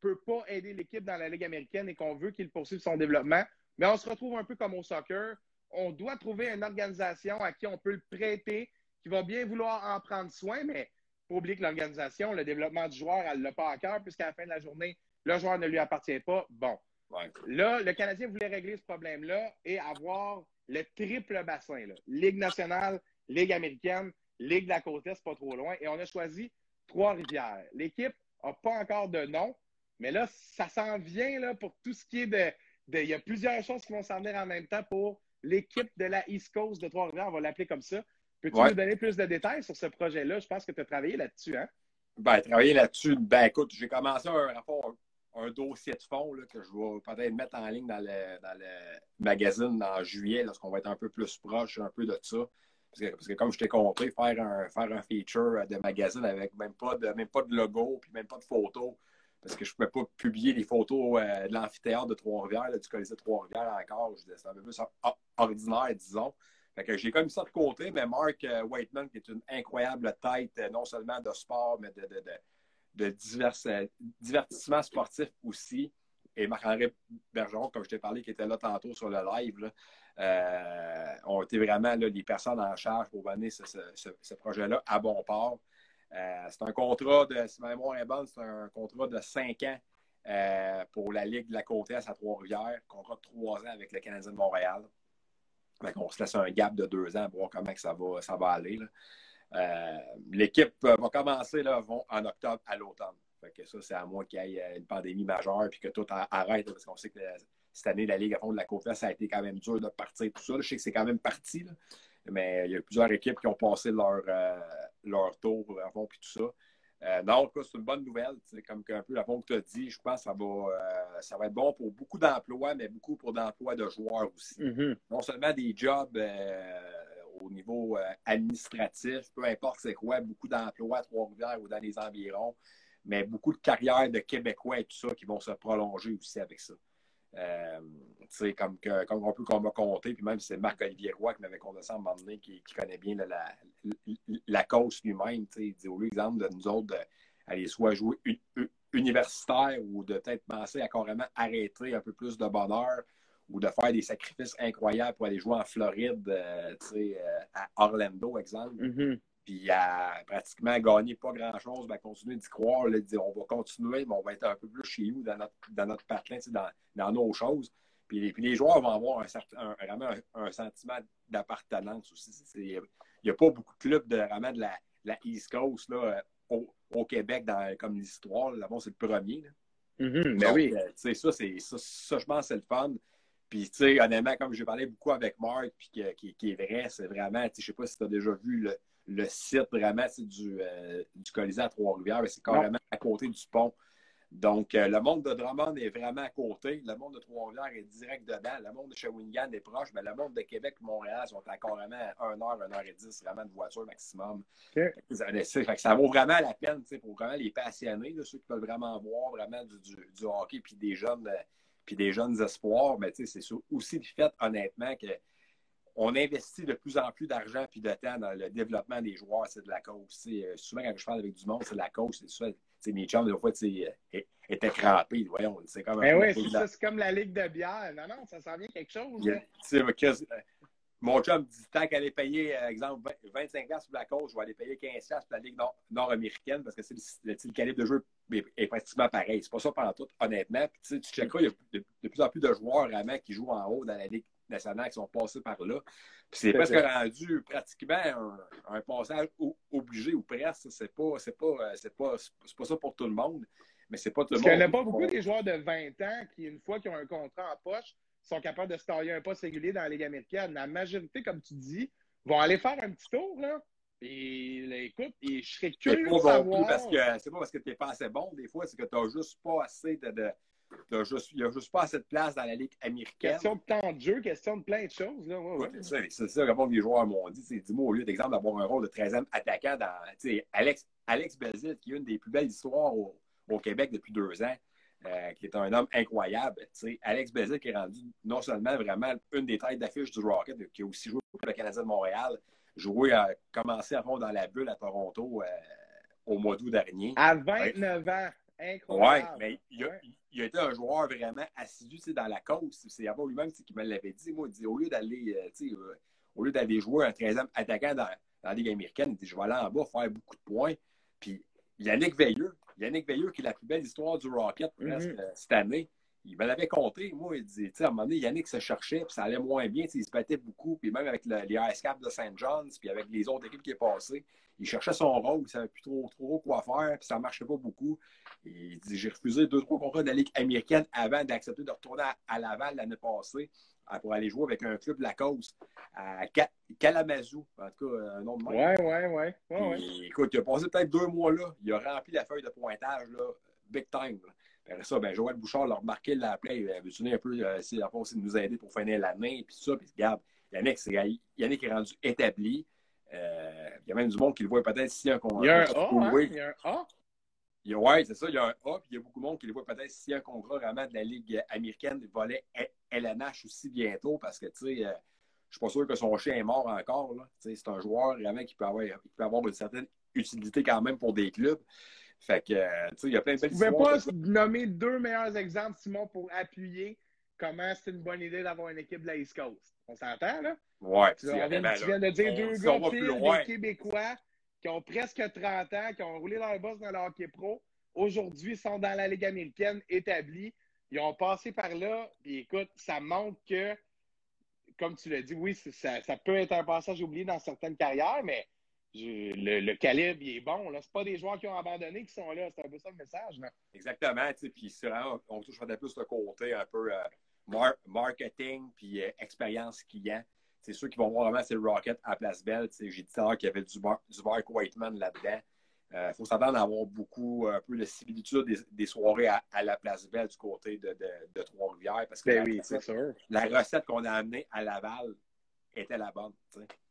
peut pas aider l'équipe dans la Ligue américaine et qu'on veut qu'il poursuive son développement, mais on se retrouve un peu comme au soccer. On doit trouver une organisation à qui on peut le prêter, qui va bien vouloir en prendre soin, mais faut oublier que l'organisation, le développement du joueur, elle l'a pas à cœur, puisqu'à la fin de la journée, le joueur ne lui appartient pas. Bon. Ouais. Là, le Canadien voulait régler ce problème-là et avoir le triple bassin. là. Ligue nationale, Ligue américaine, Ligue de la côte Est, pas trop loin. Et on a choisi Trois-Rivières. L'équipe n'a pas encore de nom, mais là, ça s'en vient là, pour tout ce qui est de, Il y a plusieurs choses qui vont s'en venir en même temps pour l'équipe de la East Coast de Trois-Rivières. On va l'appeler comme ça. Peux-tu Ouais. nous donner plus de détails sur ce projet-là? Je pense que tu as travaillé là-dessus, hein? Ben, travailler là-dessus, ben écoute, j'ai commencé un rapport, un dossier de fond là, que je vais peut-être mettre en ligne dans le, dans le magazine en juillet, lorsqu'on va être un peu plus proche un peu de ça. Parce que, parce que comme je t'ai compris, faire un, faire un feature de magazine avec même pas de, même pas de logo, puis même pas de photos, parce que je ne pouvais pas publier les photos euh, de l'amphithéâtre de Trois-Rivières, du Colisée de Trois-Rivières encore. Je C'est un peu plus or- ordinaire, disons. Fait que j'ai comme ça de côté, mais Mark euh, Waitman, qui est une incroyable tête, euh, non seulement de sport, mais de, de divertissement sportif aussi. Et Marc-André Bergeron, comme je t'ai parlé, qui était là tantôt sur le live, euh, ont été vraiment les personnes en charge pour mener ce, projet-là à bon port. Euh, c'est un contrat de, si ma mémoire est bonne, c'est un contrat de cinq ans euh, pour la Ligue de la Côte Est à Trois-Rivières, contrat de trois ans avec le Canadien de Montréal. on se laisse un gap de deux ans pour voir comment ça, va, ça va aller. L'équipe va commencer là, en octobre à l'automne que ça, c'est à moins qu'il y ait une pandémie majeure et que tout arrête, parce qu'on sait que cette année, la Ligue à fond de la côte ça a été quand même dur de partir tout ça. Je sais que c'est quand même parti, mais il y a plusieurs équipes qui ont passé leur, euh, leur tour à fond puis tout ça. Euh, non, c'est une bonne nouvelle. Comme un peu la que tu as dit, je pense que ça va, euh, ça va être bon pour beaucoup d'emplois, mais beaucoup pour d'emplois de joueurs aussi. Mm-hmm. Non seulement des jobs au niveau administratif, peu importe c'est quoi, beaucoup d'emplois à Trois-Rivières ou dans les environs mais beaucoup de carrières de Québécois et tout ça qui vont se prolonger aussi avec ça. Euh, comme, comme on peut qu'on m'a puis même c'est Marc-Olivier Roy qui m'avait ça à un moment donné, qui, connaît bien la, la, la cause lui-même. Il dit au lieu, exemple, de nous autres d'aller soit jouer universitaire ou de peut-être penser à carrément arrêter un peu plus de bonheur ou de faire des sacrifices incroyables pour aller jouer en Floride, euh, euh, à Orlando, exemple. Mm-hmm puis à pratiquement gagner pas grand-chose, ben, continuer d'y croire, là, dire on va continuer, mais on va être un peu plus chez nous dans notre, dans notre patelin, dans, dans nos choses. Puis, puis, les joueurs vont avoir un, certain, vraiment un, sentiment d'appartenance aussi. Il n'y a pas beaucoup de clubs de, vraiment de la, la East Coast là, au, au, Québec dans, comme l'histoire. Là-bas, c'est le premier. Là. Mm-hmm, ben oui. Euh, ça, c'est, ça, ça, je pense, c'est le fun. Puis, tu sais, honnêtement, comme j'ai parlé beaucoup avec Marc, puis qui, qui, est vrai, c'est vraiment, je ne sais pas si tu as déjà vu le, le site vraiment du, euh, du Colisée à Trois-Rivières. C'est carrément à côté du pont. Donc, euh, le monde de Drummond est vraiment à côté. Le monde de Trois-Rivières est direct dedans. Le monde de Shawinigan est proche, mais le monde de Québec et Montréal sont à carrément 1 heure, 1 heure et 10 vraiment de voiture maximum. Ça, vaut vraiment la peine pour vraiment les passionnés, ceux qui veulent vraiment voir vraiment du, du, hockey puis des jeunes euh, puis des jeunes espoirs. Mais c'est aussi le fait, honnêtement, que on investit de plus en plus d'argent et de temps dans le développement des joueurs. C'est de la cause. Euh, souvent, quand je parle avec du monde, c'est de la cause. C'est ça. Mes chums, des fois, euh, étaient crampés. Voyons, c'est comme Mais ben oui, c'est comme la ligue de bière. Non, non, ça sent bien quelque chose. Mon chum dit tant qu'elle est payée, exemple, 25 pour la cause, je vais aller payer 15 pour la Ligue nord-américaine parce que le, le, calibre de jeu est, pratiquement pareil. C'est pas ça pendant tout, honnêtement. Puis, tu checkeras, il y a de, de, plus en plus de joueurs vraiment qui jouent en haut dans la Ligue nationales qui sont passés par là. c'est presque rendu pratiquement un, passage obligé ou presque. C'est pas, c'est pas, euh, c'est pas, c'est pas ça pour tout le monde. Mais c'est pas tout le monde. Il n'y en a pas beaucoup des joueurs de 20 ans qui, une fois qu'ils ont un contrat en poche, sont capables de se tailler un poste régulier dans la Ligue américaine. La majorité, comme tu dis, vont aller faire un petit tour, là. Et écoute, et je serais curieux de savoir... Parce que c'est pas parce que tu n'es pas assez bon, des fois, c'est que tu n'as juste pas assez de il n'y a juste pas assez de place dans la Ligue américaine. Question de temps de jeu, question de plein de choses. Là. Ouais, C'est ça, ça que les joueurs m'ont dit. Dis-moi, au lieu d'exemple d'avoir un rôle de 13e attaquant dans Alex, Alex Belzil, qui est une des plus belles histoires au, Québec depuis deux ans, euh, qui est un homme incroyable. Alex Belzil qui est rendu non seulement vraiment une des têtes d'affiche du Rocket, qui a aussi joué pour le Canadien de Montréal, joué, a commencé à fond dans la bulle à Toronto euh, au mois d'août dernier. À 29 ans. Incroyable. Oui, mais il a, il a, été un joueur vraiment assidu dans la cause. C'est avant lui-même qui me l'avait dit. Moi, il dit, au lieu d'aller euh, euh, au lieu d'aller jouer un 13e attaquant dans, dans, la Ligue américaine, il dit Je vais aller en bas faire beaucoup de points. Puis Yannick Veilleux, Yannick Veilleux, qui est la plus belle histoire du Rocket presque mm-hmm. euh, cette année, il me l'avait compté. Moi, il dit, à un moment donné, Yannick se cherchait, puis ça allait moins bien. Il se battait beaucoup, puis même avec le, les Ice Caps de St. John's, puis avec les autres équipes qui est passées, il cherchait son rôle, il savait plus trop, trop quoi faire, puis ça marchait pas beaucoup. Il dit J'ai refusé deux, trois contrats de la Ligue américaine avant d'accepter de retourner à, Laval l'année passée pour aller jouer avec un club de la cause à Kalamazoo, en tout cas, un nom de même. Ouais, ouais, ouais. ouais, Écoute, il a passé peut-être deux mois là, il a rempli la feuille de pointage, là, big time. Après ça, ben, Joël Bouchard l'a remarqué, l'a appelé, il avait tenu un peu, euh, c'est de nous aider pour finir l'année, puis ça, puis regarde, Yannick, Yannick est rendu établi. Euh, il y a même du monde qui le voit peut-être si un contrat. Il y a un A, hein? il y a un A. Oui, c'est ça, il y a un A, puis il y a beaucoup de monde qui le voit peut-être si un contrat vraiment de la Ligue américaine, du volet LNH aussi bientôt, parce que, tu sais, euh, je suis pas sûr que son chien est mort encore. C'est un joueur vraiment qui peut, avoir, qui peut avoir une certaine utilité quand même pour des clubs. Fait que, euh, tu sais, il y a plein de Tu belles pouvais histoires. pas nommer deux meilleurs exemples, Simon, pour appuyer comment c'est une bonne idée d'avoir une équipe de la East Coast. On s'entend, là? Ouais, Tu, tu tu viens de dire on- deux gars pile, loin. des Québécois qui ont presque 30 ans, qui ont roulé leur boss dans le hockey pro. Aujourd'hui, sont dans la Ligue américaine établie. Ils ont passé par là. Puis écoute, ça montre que, comme tu l'as dit, oui, ça, peut être un passage oublié dans certaines carrières, mais le, calibre, il est bon. Ce pas des joueurs qui ont abandonné qui sont là. C'est un peu ça le message. Là. Exactement, puis on touche peut-être plus le côté un peu euh, mar- marketing puis euh, expérience client. C'est sûr qu'ils vont voir vraiment c'est le Rocket à Place Belle. J'ai dit tout à l'heure qu'il y avait du, Mar- du Mark Whiteman là-dedans. Il faut s'attendre à avoir beaucoup, un peu de similitude des, des soirées à, à la Place Belle du côté de, de, de Trois-Rivières. Parce que Ben la, oui, recette, sûr. la recette qu'on a amenée à Laval était la bonne.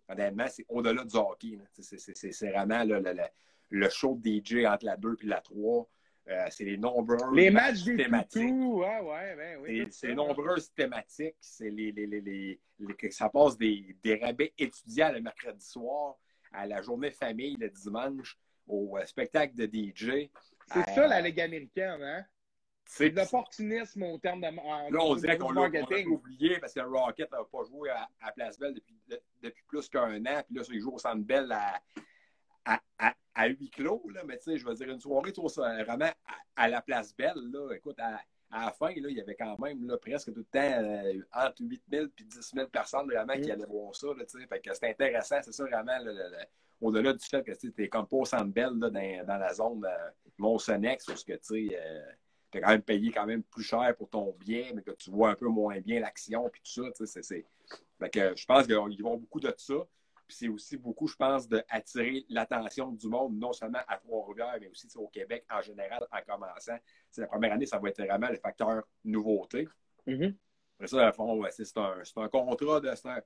Honnêtement, c'est au-delà du hockey. C'est- vraiment là, le, le, le show de DJ entre la 2 et la 3. Euh, c'est les nombreux Les matchs des thématiques. toutous, ouais, ouais, ben oui. C'est ça. nombreuses thématiques. C'est les, les, les, les- les- ça passe des, des rabais étudiants le mercredi soir à la journée famille le dimanche, au euh, spectacle de DJ. C'est Euh, ça la Ligue américaine, hein? C'est de l'opportunisme au terme de. en- Là, on dirait qu'on l'a oublié parce que le Rocket n'a pas joué à, à Place Belle depuis, de- depuis plus qu'un an. Puis là, il joue au Centre Bell à, à, à, à huis clos. Là. Mais tu sais, je veux dire, une soirée tu vraiment à, à la Place Belle. Là. Écoute, à, à la fin, là, il y avait quand même là, presque tout le temps euh, entre 8 000 et 10 000 personnes vraiment qui Mm. allaient voir ça. Là, tu sais. fait que c'est intéressant. C'est ça vraiment au-delà du fait que tu n'es comme pas au Centre Bell là, dans, dans la zone euh, Mont-Sonex parce que tu sais. euh, as quand même payé quand même plus cher pour ton billet, mais que tu vois un peu moins bien l'action puis tout ça. tu sais, c'est- c'est- Fait que je pense qu'ils vont beaucoup de ça. Puis c'est aussi beaucoup, je pense, d'attirer l'attention du monde, non seulement à Trois-Rivières, mais aussi au Québec en général, en commençant. C'est la première année, ça va être vraiment le facteur nouveauté. Mhm. Après ça, à fond, c'est un, contrat de. C'est un,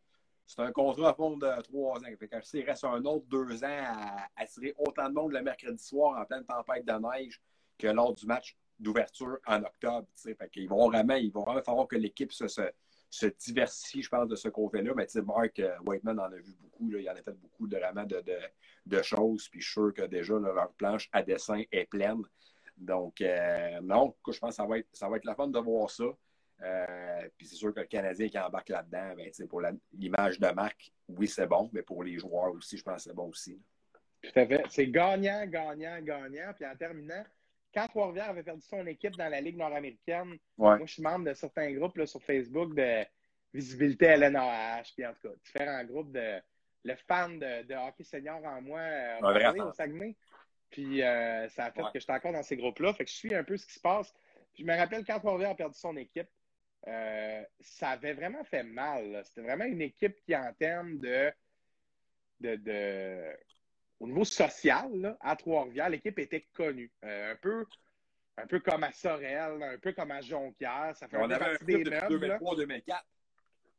c'est un contrat à fond de trois ans. Fait que s'il reste un autre deux ans à attirer autant de monde le mercredi soir en pleine tempête de neige que lors du match d'ouverture en octobre. Fait qu'ils vont vraiment, il va vraiment falloir que l'équipe se, se, se diversifie, je pense, de ce côté-là. Mais tu sais, Mark euh, Whiteman en a vu beaucoup. Là. Il en a fait beaucoup de, vraiment de, de, de choses. Puis je suis sûr que déjà, là, leur planche à dessin est pleine. Donc, euh, non, je pense que ça va être, ça va être la fun de voir ça. Euh, puis c'est sûr que le Canadien qui embarque là-dedans, ben, pour l'image de marque, oui, c'est bon, mais pour les joueurs aussi, je pense que c'est bon aussi. Tout à fait. C'est gagnant, gagnant, gagnant. Puis en terminant, quand Trois-Rivières avait perdu son équipe dans la Ligue nord-américaine, Ouais. moi, je suis membre de certains groupes là, sur Facebook de visibilité LNAH, puis en tout cas, différents groupes de le fan de, de hockey senior en moi euh, au Saguenay. Puis euh, ça a fait Ouais. que j'étais encore dans ces groupes-là. Fait que je suis un peu ce qui se passe. Puis je me rappelle quand Trois-Rivières a perdu son équipe, euh, ça avait vraiment fait mal. C'était vraiment une équipe qui, en termes de, de, de- au niveau social, là, à Trois-Rivières, l'équipe était connue. Euh, un, peu, un peu comme à Sorel, un peu comme à Jonquière. Ça fait un On peu avait un club des depuis meubles. là. 2003-2004.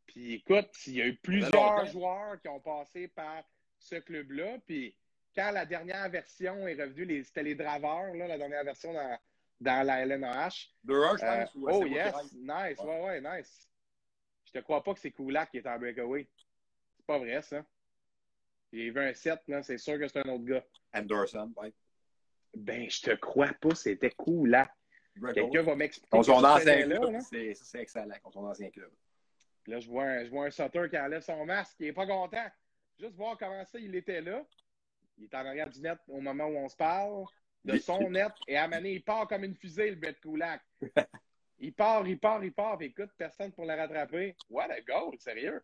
Puis écoute, il y a eu plusieurs joueurs qui ont passé par ce club-là. Puis quand la dernière version est revenue, c'était les Draveurs, là, la dernière version dans, dans la LNAH. 2-1, je Euh, pense. oh yes, nice, Ouais. ouais, ouais, nice. Je te crois pas que c'est Koulak qui est en breakaway. C'est pas vrai, ça. J'ai vu un 7, là, c'est sûr que c'est un autre gars. Anderson, ouais. Ben, je te crois pas, c'était Koulak. Quelqu'un va m'expliquer. Contre son ancien là club, là. c'est excellent, contre son ancien club. Puis Là, je vois, un, je vois un sauteur qui enlève son masque, qui est pas content. Juste voir comment ça, il était là. Il est en arrière du net au moment où on se parle, de Il- son net, et à donné, il part comme une fusée, le bête Koulak. il part, il part, il part, puis écoute, personne pour le rattraper. What a goal, sérieux.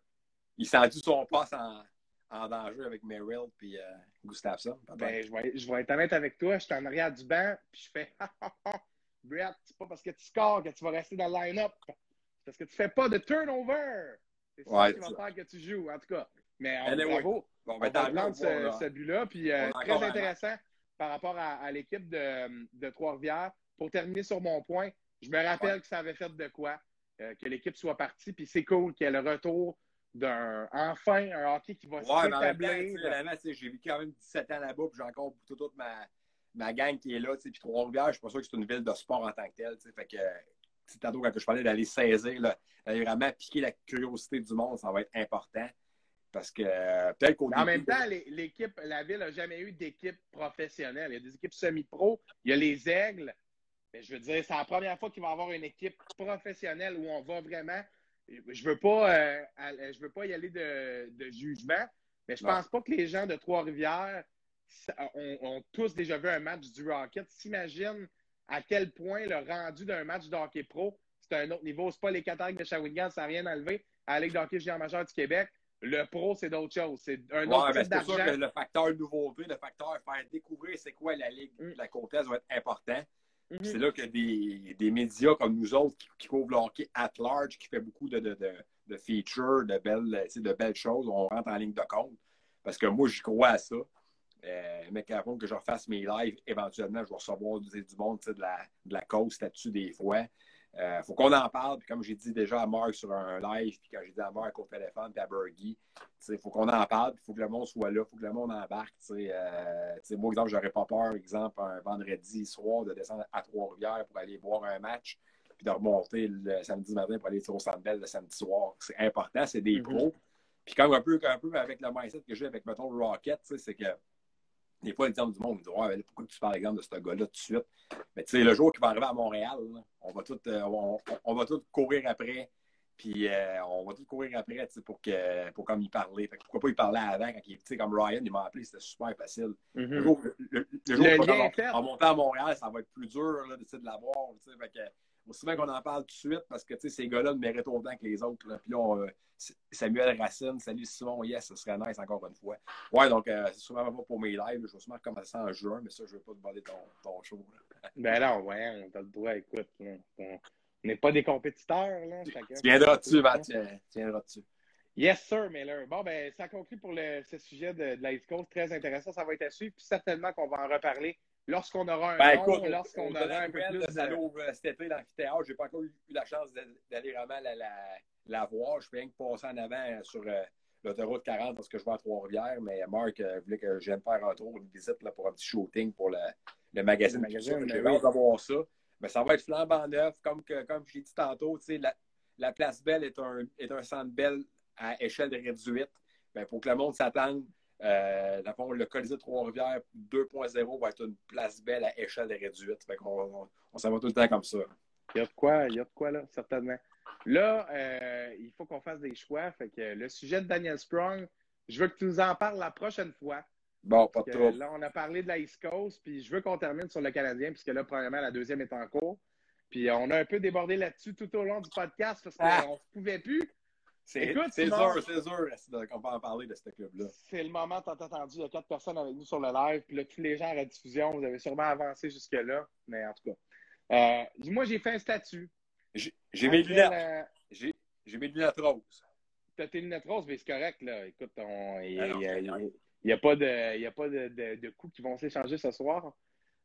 Il sent-tu son passe en, en danger avec Merrill puis euh, Gustafsson? Ben, je vais, je vais être honnête avec toi, je suis en arrière du banc, puis je fais Brett, c'est pas parce que tu scores que tu vas rester dans le line-up. C'est parce que tu fais pas de turnover. C'est ça Ouais, qui va faire que tu joues, en tout cas. Mais on, Anyway, bravo. bon, On ben, on ce, va, là. ce but-là. Puis euh, très un intéressant par rapport à, à l'équipe de, de Trois-Rivières. Pour terminer sur mon point, je me rappelle Ouais. que ça avait fait de quoi euh, que l'équipe soit partie. Puis c'est cool qu'il y ait le retour d'un enfin un hockey qui va Ouais, s'établir. sais, j'ai vécu quand même 17 ans là-bas, puis j'ai encore toute, toute ma, ma gang qui est là. Puis Trois-Rivières, je suis pas sûr que c'est une ville de sport en tant que telle. Fait que, euh, sais, tantôt, quand je parlais d'aller saisir, d'aller vraiment piquer la curiosité du monde, ça va être important. Parce que euh, peut-être qu'au en même temps, l'équipe, la ville n'a jamais eu d'équipe professionnelle. Il y a des équipes semi-pro, il y a les Aigles. Mais je veux dire, c'est la première fois qu'il va y avoir une équipe professionnelle où on va vraiment. Je veux pas, euh, à- je veux pas y aller de, de jugement, mais je Non. pense pas que les gens de Trois-Rivières ont, ont tous déjà vu un match du Rocket. S'imagine à quel point le rendu d'un match de hockey pro, c'est un autre niveau. C'est pas les Cataractes de Shawinigan, ça n'a rien enlevé à la Ligue de hockey junior majeur du Québec. Le pro, c'est d'autres choses. C'est un Ouais, autre type c'est d'argent. que le facteur nouveauté, le facteur faire découvrir c'est quoi la Ligue Mm. de la Comtesse va être important. Mhm. C'est là que des, des médias comme nous autres qui, qui couvrent at large, qui fait beaucoup de, de, de, features, de belles, de belles choses, on rentre en ligne de compte. Parce que moi, j'y crois à ça. Euh, mais qu'avant que je refasse mes lives, éventuellement, je vais recevoir du, monde de la, de la cause là-dessus des fois. Il faut qu'on en parle. Puis comme j'ai dit déjà à Marc sur un live, puis quand j'ai dit à Marc au téléphone, puis à Bergie, il faut qu'on en parle, il faut que le monde soit là, il faut que le monde embarque. tu sais. Euh, tu sais, moi, exemple, j'aurais pas peur, exemple, un vendredi soir, de descendre à Trois-Rivières pour aller voir un match, puis de remonter le samedi matin pour aller au Centre Bell le samedi soir. C'est important, c'est des Mhm. pros. Puis comme un peu, un peu avec le mindset que j'ai avec, mettons, le Rocket, c'est que fois, les gens du monde me disent Ouais, mais pourquoi tu parles, exemple, de ce gars-là tout de suite? Mais tu sais, le jour qu'il va arriver à Montréal, là, on va tout, euh, on, on va tout courir après. Puis euh, on va tout courir après sais, pour, que, pour comme y parler. Fait que pourquoi pas y parler avant quand il sais, comme Ryan, il m'a appelé, c'était super facile. Le Mhm. jour, le, jour Le est fait. en montant à Montréal, ça va être plus dur là, de l'avoir. Aussi bien qu'on en parle tout de suite parce que ces gars-là méritent autant que les autres. là. Puis là, on, euh, Samuel Racine, salut Simon, yes, ce serait nice encore une fois. Ouais, donc euh, c'est souvent pas pour mes lives. Je vais sûrement recommencer en juin, mais ça, je ne veux pas te voler ton, ton show. là. Ben non, ouais, on a le droit, écoute. On n'est pas des compétiteurs, là. chacun Tu viendras fait dessus, son Matt. Tu. Yes, sir, Miller. Bon, ben, ça conclut pour le, ce sujet de, de Coast. Très intéressant. Ça va être à suivre. Puis certainement qu'on va en reparler lorsqu'on aura un Ben, nom, lorsqu'on au- aura un peu de plus de... euh, cet été l'amphithéâtre. J'ai pas encore eu la chance d'aller vraiment la, la, la voir. Je fais rien que passer en avant euh, sur euh, l'autoroute 40 parce que je vais à Trois-Rivières. Mais Marc euh, voulait que je vienne faire un tour, une visite là, pour un petit shooting pour le, le magazine. Le magazine, ben J'ai hâte d'avoir ça. Mais ça va être flambant neuf. Comme, que, comme je l'ai dit tantôt, tu sais, la, la Place Belle est un, est un centre belle à échelle réduite. Ben, pour que le monde s'attende, euh, fond, le Colisée de Trois-Rivières 2.0 va être une place belle à échelle réduite. Fait qu'on on, on s'en va tout le temps comme ça. Il y a de quoi, il y a de quoi, là, certainement. Là, euh, il faut qu'on fasse des choix. Fait que le sujet de Daniel Sprong, je veux que tu nous en parles la prochaine fois. Bon, pas de trouble. là, on a parlé de la East Coast, puis je veux qu'on termine sur le Canadien, puisque là, premièrement, la deuxième est en cours. Puis on a un peu débordé là-dessus tout au long du podcast parce qu'on Ah. ne pouvait plus. C'est sûr, c'est sûr qu'on va en parler de ce club-là. C'est le moment tant attendu. Il y a quatre personnes avec nous sur le live. Puis là, tous les gens à la diffusion, vous avez sûrement avancé jusque-là. Mais en tout cas. Euh, moi, j'ai fait un statut. J'ai mes lunettes. la- J'ai mes lunettes roses. T'as tes lunettes roses, mais c'est correct, là. Écoute, on- il n'y a, y a- pas de, il y a pas de, de- de coups qui vont s'échanger ce soir.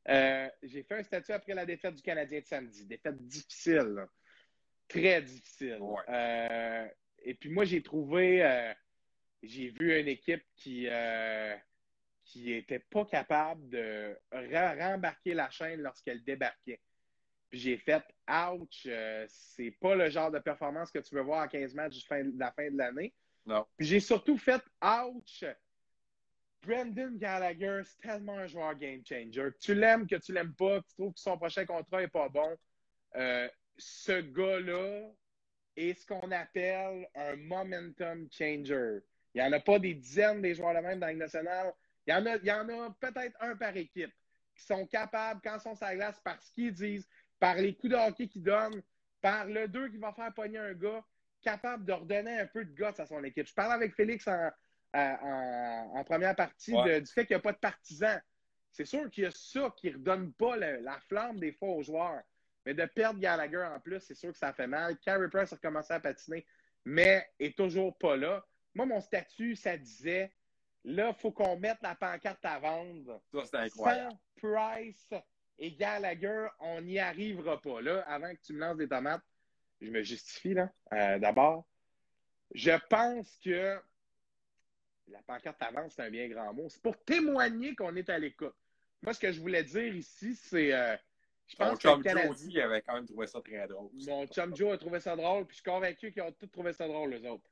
Euh, j'ai fait un statut après la défaite du Canadien de samedi. Défaite difficile. là. Très difficile. Ouais. Euh, et puis moi, j'ai trouvé, euh, j'ai vu une équipe qui euh, qui était pas capable de re- rembarquer la chaîne lorsqu'elle débarquait. Puis j'ai fait ouch, euh, c'est pas le genre de performance que tu veux voir à 15 matchs de la fin de l'année. Non. Puis j'ai surtout fait ouch. Brendan Gallagher, c'est tellement un joueur game changer. Que tu l'aimes, que tu l'aimes pas, que tu trouves que son prochain contrat est pas bon. euh, ce gars-là est ce qu'on appelle un momentum changer. Il n'y en a pas des dizaines des joueurs de même dans la Ligue nationale. Il y en a, il y en a peut-être un par équipe qui sont capables, quand ils sont sur la glace, par ce qu'ils disent, par les coups de hockey qu'ils donnent, par le 2 qui va faire pogner un gars, capable de redonner un peu de guts à son équipe. Je parlais avec Félix en, à- en, en première partie Ouais. de- du fait qu'il n'y a pas de partisans. C'est sûr qu'il y a ça qui ne redonne pas le- la flamme des fois aux joueurs. Mais de perdre Gallagher en plus, c'est sûr que ça fait mal. Carey Price a recommencé à patiner, mais est toujours pas là. Moi, mon statut, ça disait là, il faut qu'on mette la pancarte à vendre. Ça, c'est incroyable. Sans Price et Gallagher, on n'y arrivera pas. Là, avant que tu me lances des tomates, je me justifie là. Euh, D'abord, je pense que la pancarte à vendre, c'est un bien grand mot. C'est pour témoigner qu'on est à l'écoute. Moi, ce que je voulais dire ici, c'est. euh, je Ton pense que chum Canadien- Joe aussi avait quand même trouvé ça très drôle. mon chum Joe a trouvé ça drôle, puis je suis convaincu qu'ils ont tous trouvé ça drôle, les autres.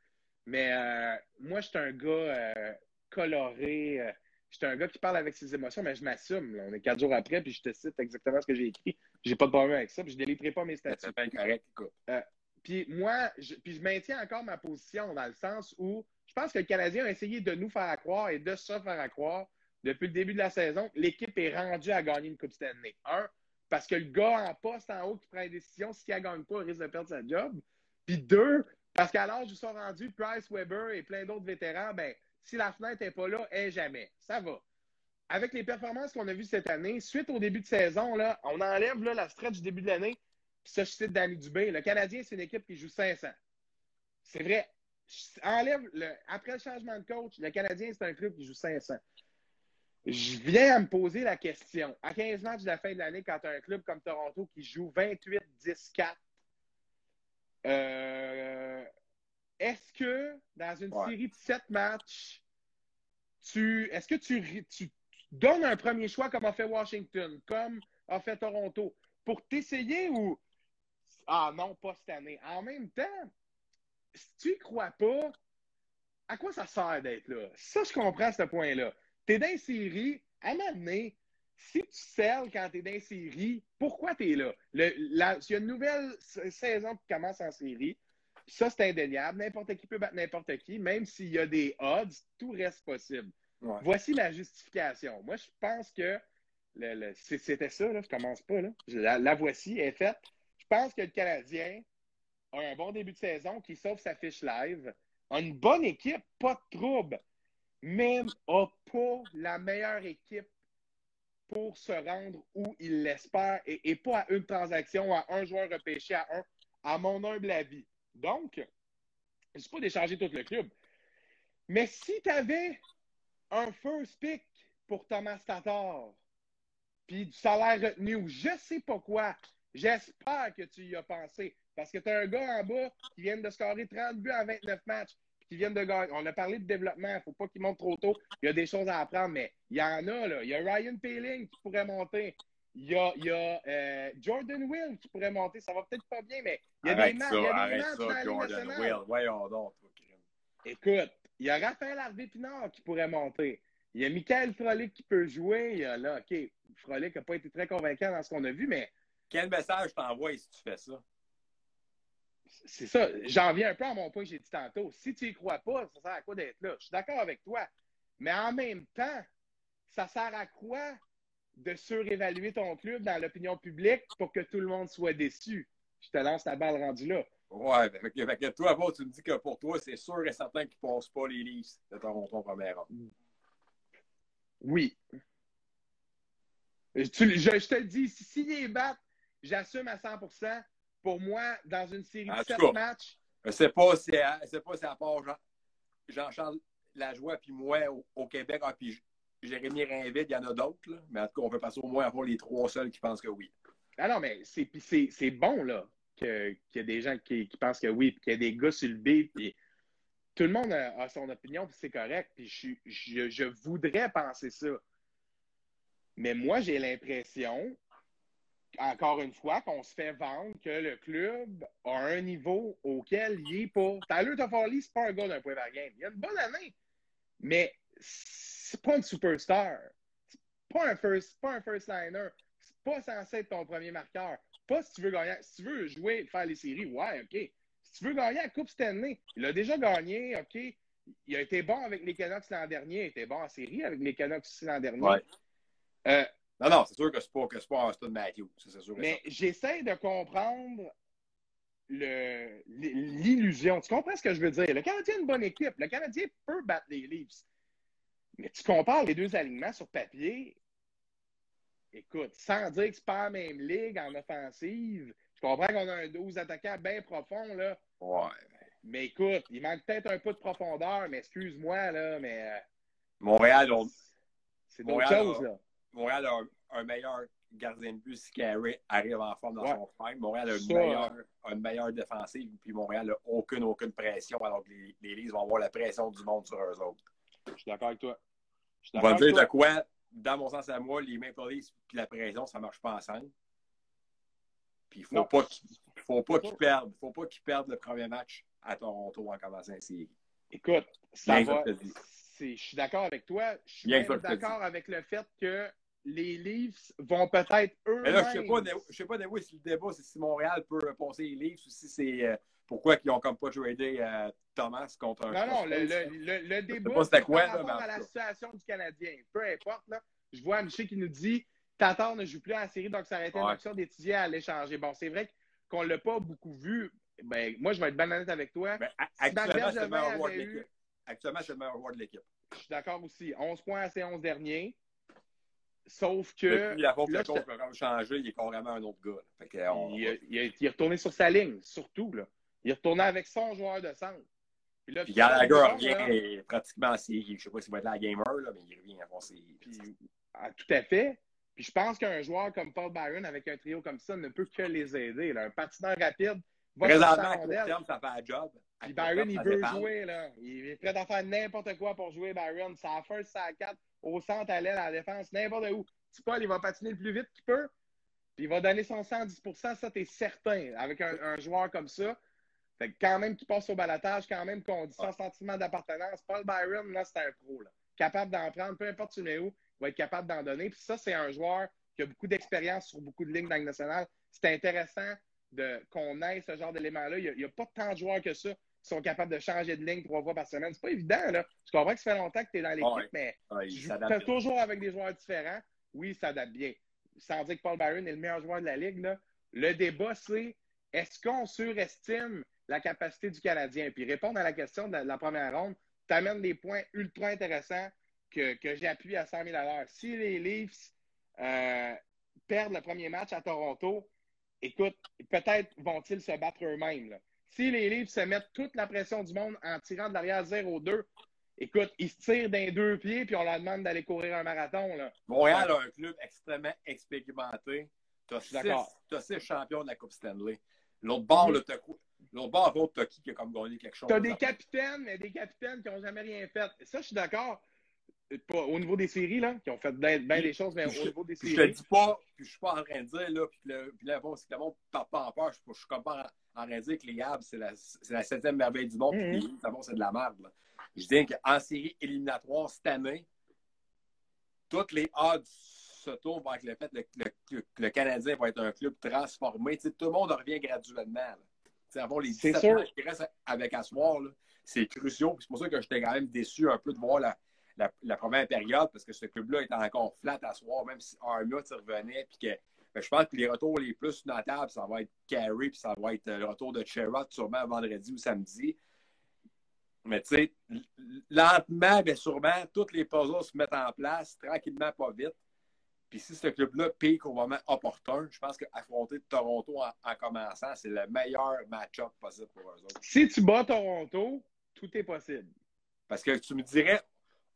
Mais euh, moi, je suis un gars euh, coloré. Euh, je suis un gars qui parle avec ses émotions, mais je m'assume. On est quatre jours après, puis je te cite exactement ce que j'ai écrit. J'ai pas de problème avec ça, puis je déliterai pas mes statuts. C'est correct, écoute. Puis moi, je, puis je maintiens encore ma position dans le sens où je pense que le Canadien a essayé de nous faire croire et de se faire croire depuis le début de la saison que l'équipe est rendue à gagner une Coupe Stanley. Un, parce que le gars en poste en haut qui prend les décisions, s'il ne gagne pas, il risque de perdre sa job. Puis deux, parce qu'à l'âge où sont rendus Price, Weber et plein d'autres vétérans, ben, si la fenêtre n'est pas là, elle jamais. Ça va. Avec les performances qu'on a vues cette année, suite au début de saison, là, on enlève là, la stretch du début de l'année, puis ça, je cite Danny Dubé. Le Canadien, c'est une équipe qui joue 500. C'est vrai. Enlève le, après le changement de coach, le Canadien, c'est un club qui joue 500. Je viens à me poser la question. À 15 matchs de la fin de l'année, quand tu as un club comme Toronto qui joue 28-10-4, euh, est-ce que dans une Ouais. série de 7 matchs, tu, est-ce que tu, tu donnes un premier choix comme a fait Washington, comme a fait Toronto, pour t'essayer ou ah non, pas cette année? En même temps, si tu y crois pas, à quoi ça sert d'être là? Ça, je comprends ce point-là. T'es dans une série, à donné, si tu selles quand t'es dans une série, pourquoi t'es là? Le, la- il y a une nouvelle saison qui commence en série. Ça, c'est indéniable. N'importe qui peut battre n'importe qui. Même s'il y a des odds, tout reste possible. Ouais. Voici la justification. Moi, je pense que le- le- c'est- c'était ça, là. je commence pas. Là. La, la voici, elle est faite. Je pense que le Canadien a un bon début de saison qui sauve sa fiche live, a une bonne équipe, pas de trouble, mais n'a pas la meilleure équipe pour se rendre où il l'espère et, pas à une transaction, à un joueur repêché, à un, à mon humble avis. Donc, je ne pas d'échanger tout le club. Mais si tu avais un first pick pour Thomas Tatar, puis du salaire retenu ou je sais pas quoi, j'espère que tu y as pensé. Parce que tu as un gars en bas qui vient de scorer 30 buts en 29 matchs, qui vient de gagner. On a parlé de développement, il ne faut pas qu'il monte trop tôt. Il y a des choses à apprendre, mais il y en a, là. Il y a Ryan Paling qui pourrait monter. Il y a, il y a euh, Jordan Will qui pourrait monter. Ça va peut-être pas bien, mais il y a Arrête des, ma- ça, il y a des matchs dans la Jordan nationale. Will. Voyons donc. Écoute, il y a Raphaël Harvey-Pinard qui pourrait monter. Il y a Michael Frolic qui peut jouer. Il y a là, OK, Frolic n'a pas été très convaincant dans ce qu'on a vu, mais Quel message t'envoies si tu fais ça? C'est ça. J'en viens un peu à mon point que j'ai dit tantôt. Si tu y crois pas, ça sert à quoi d'être là? Je suis d'accord avec toi. Mais en même temps, ça sert à quoi de surévaluer ton club dans l'opinion publique pour que tout le monde soit déçu? Je te lance la balle rendue là. Ouais, fait que, fait que toi, bon, tu me dis que pour toi, c'est sûr et certain qu'ils ne passent pas les Leafs de Toronto première ronde. Oui. Je, je te le dis, si, si les battent, j'assume à 100 Pour moi, dans une série de tout 7 cas. matchs, Je sais pas si sais pas si à part Jean- Jean-Charles Lajoie puis moi au, au Québec, ah, puis Jérémy Rainville, il y en a d'autres, là. mais en tout cas, on peut passer au moins avoir les trois seuls qui pensent que oui. Ah non, mais c'est, c'est, c'est bon, là, qu'il y a des gens qui, qui pensent que oui, puis qu'il y a des gars sur le B, puis tout le monde a, a son opinion, puis c'est correct, puis je, je voudrais penser ça. Mais moi, j'ai l'impression, encore une fois, qu'on se fait vendre que le club a un niveau auquel il n'est pas. Tyler Toffoli, c'est pas un gars d'un point par game. Il a une bonne année, mais c'est pas une superstar. C'est pas un first, pas un first liner. C'est pas censé être ton premier marqueur. Pas si tu veux gagner. Si tu veux jouer, faire les séries, ouais, OK. Si tu veux gagner la Coupe Stanley, il a déjà gagné, OK. Il a été bon avec les Canucks l'an dernier. Il a été bon en série avec les Canucks l'an dernier. Ouais. Euh, Non, non, c'est sûr que c'est pas, que pas Austin Matthews. C'est sûr. mais j'essaie de comprendre l'illusion. Tu comprends ce que je veux dire? Le Canadien a une bonne équipe. Le Canadien peut battre les Leafs. Mais tu compares les deux alignements sur papier. Écoute, sans dire que c'est pas la même ligue en offensive, je comprends qu'on a un 12 attaquants bien profond, là. Ouais. Mais écoute, il manque peut-être un peu de profondeur, mais excuse-moi, là, mais euh, Montréal, on- c'est d'autres choses, là. Montréal a un, un meilleur gardien de but si Carey arrive en forme dans Ouais. son prime. Montréal a une, meilleure, une meilleure défensive, puis Montréal n'a aucune, aucune pression, alors que les, les Leafs vont avoir la pression du monde sur eux autres. Je suis d'accord avec toi. On va dire de quoi, dans mon sens à moi, les Maple Leafs et la pression, ça ne marche pas ensemble. Puis il ne faut pas qu'ils faut pas qu'ils perdent. faut pas qu'ils perdent le premier match à Toronto en commençant la série. Écoute, ça Bien va. Je suis d'accord avec toi. Je suis d'accord avec le fait que les Leafs vont peut-être eux Mais là, je sais pas, je sais pas, Néo, si le débat, c'est si Montréal peut passer les Leafs ou si c'est euh, pourquoi ils ont comme pas tradé euh, Thomas contre un. Non, non, le, le, le, le débat, c'est quoi, par là, rapport à la situation du Canadien. Peu importe, là. Je vois Michel qui nous dit Tatar ne joue plus en série, donc ça aurait été une option d'étudier à l'échanger. Bon, c'est vrai qu'on ne l'a pas beaucoup vu. Ben, moi, je vais être honnête avec toi. Si actuellement, c'est le meilleur joueur de l'équipe. Actuellement, c'est le meilleur joueur de l'équipe. Je suis d'accord aussi. 11 points à ses 11 derniers. Sauf que. Depuis la fois que là, le coach a changé, il est carrément un autre gars. là. Fait que, on- il, est retourné sur sa ligne, surtout. Là. Il est retourné avec son joueur de centre. Puis, là, Puis Gallagher revient pratiquement. Je sais pas s'il va être à gamer, là, mais il revient en série. Puis, ah, tout à fait. Puis je pense qu'un joueur comme Paul Byron, avec un trio comme ça, ne peut que les aider. là. Un patineur rapide va Présentement, la à court terme, ça fait un job. Puis Byron, il veut jouer. Là. Il est prêt à faire n'importe quoi pour jouer, Byron. Ça a first, ça a 4, au centre, à l'aile, à la défense, n'importe où. Petit Paul, il va patiner le plus vite qu'il peut. Puis il va donner son 110% ça, t'es certain. Avec un, un joueur comme ça, fait que quand même qu'il passe au balatage, quand même qu'on dit sans sentiment d'appartenance, Paul Byron, là, c'est un pro. Là. Capable d'en prendre, peu importe tu mets où, il va être capable d'en donner. Puis ça, c'est un joueur qui a beaucoup d'expérience sur beaucoup de lignes dans nationale. C'est intéressant de, qu'on ait ce genre d'éléments-là. Il n'y a, pas tant de joueurs que ça qui sont capables de changer de ligne trois fois par semaine. C'est pas évident, là. Je comprends que ça fait longtemps que tu es dans l'équipe, Ouais. mais Ouais, tu joues toujours avec des joueurs différents. Oui, ça s'adapte bien. Sans dire que Paul Byron est le meilleur joueur de la Ligue, là. le débat, c'est est-ce qu'on surestime la capacité du Canadien? Puis répondre à la question de la, de la première ronde, tu amènes des points ultra intéressants que, que j'appuie à 100 000 à. Si les Leafs euh, perdent le premier match à Toronto, écoute, peut-être vont-ils se battre eux-mêmes. Si les Leafs se mettent toute la pression du monde en tirant de l'arrière 0-2, écoute, ils se tirent d'un deux pieds puis on leur demande d'aller courir un marathon. Là. Montréal a un club extrêmement expérimenté. Tu as d'accord. six, t'as champions de la Coupe Stanley. L'autre bord, là, t'as? L'autre bord, l'autre, t'as qui qui a comme gagné quelque chose? Tu as des capitaines, mais des capitaines qui n'ont jamais rien fait. Ça, je suis d'accord. Pas au niveau des séries, là, qui ont fait bien bien des choses, mais Puis au je- niveau des Puis je te séries. dis pas, puis je suis pas en train de dire, là, puis, le, puis là, bon, c'est que le monde part pas en peur. Je, suis- je suis comme pas en, en train de dire que les Habs, c'est la, septième merveille du monde, Mhm. puis les Leafs, d'abord, c'est de la merde. là. Je dis qu'en série éliminatoire cette année, toutes les odds se tournent vers le fait que le, le- que le Canadien va être un club transformé. Tout le monde revient graduellement. avant les C'est 17 sûr. matchs qui restent avec Assoir, c'est crucial. Puis C'est pour ça que j'étais quand même déçu un peu de voir la, la, la première période parce que ce club-là était encore flat à soir, même si Armia revenait. Puis que ben, je pense que les retours les plus notables, ça va être Carey, puis ça va être le retour de Sherrod sûrement vendredi ou samedi. Mais tu sais, lentement, mais sûrement, toutes les puzzles se mettent en place, tranquillement, pas vite. Puis si ce club-là pique au moment opportun, je pense qu'affronter Toronto en, en commençant, c'est le meilleur match-up possible pour eux autres. Si tu bats Toronto, tout est possible. Parce que tu me dirais,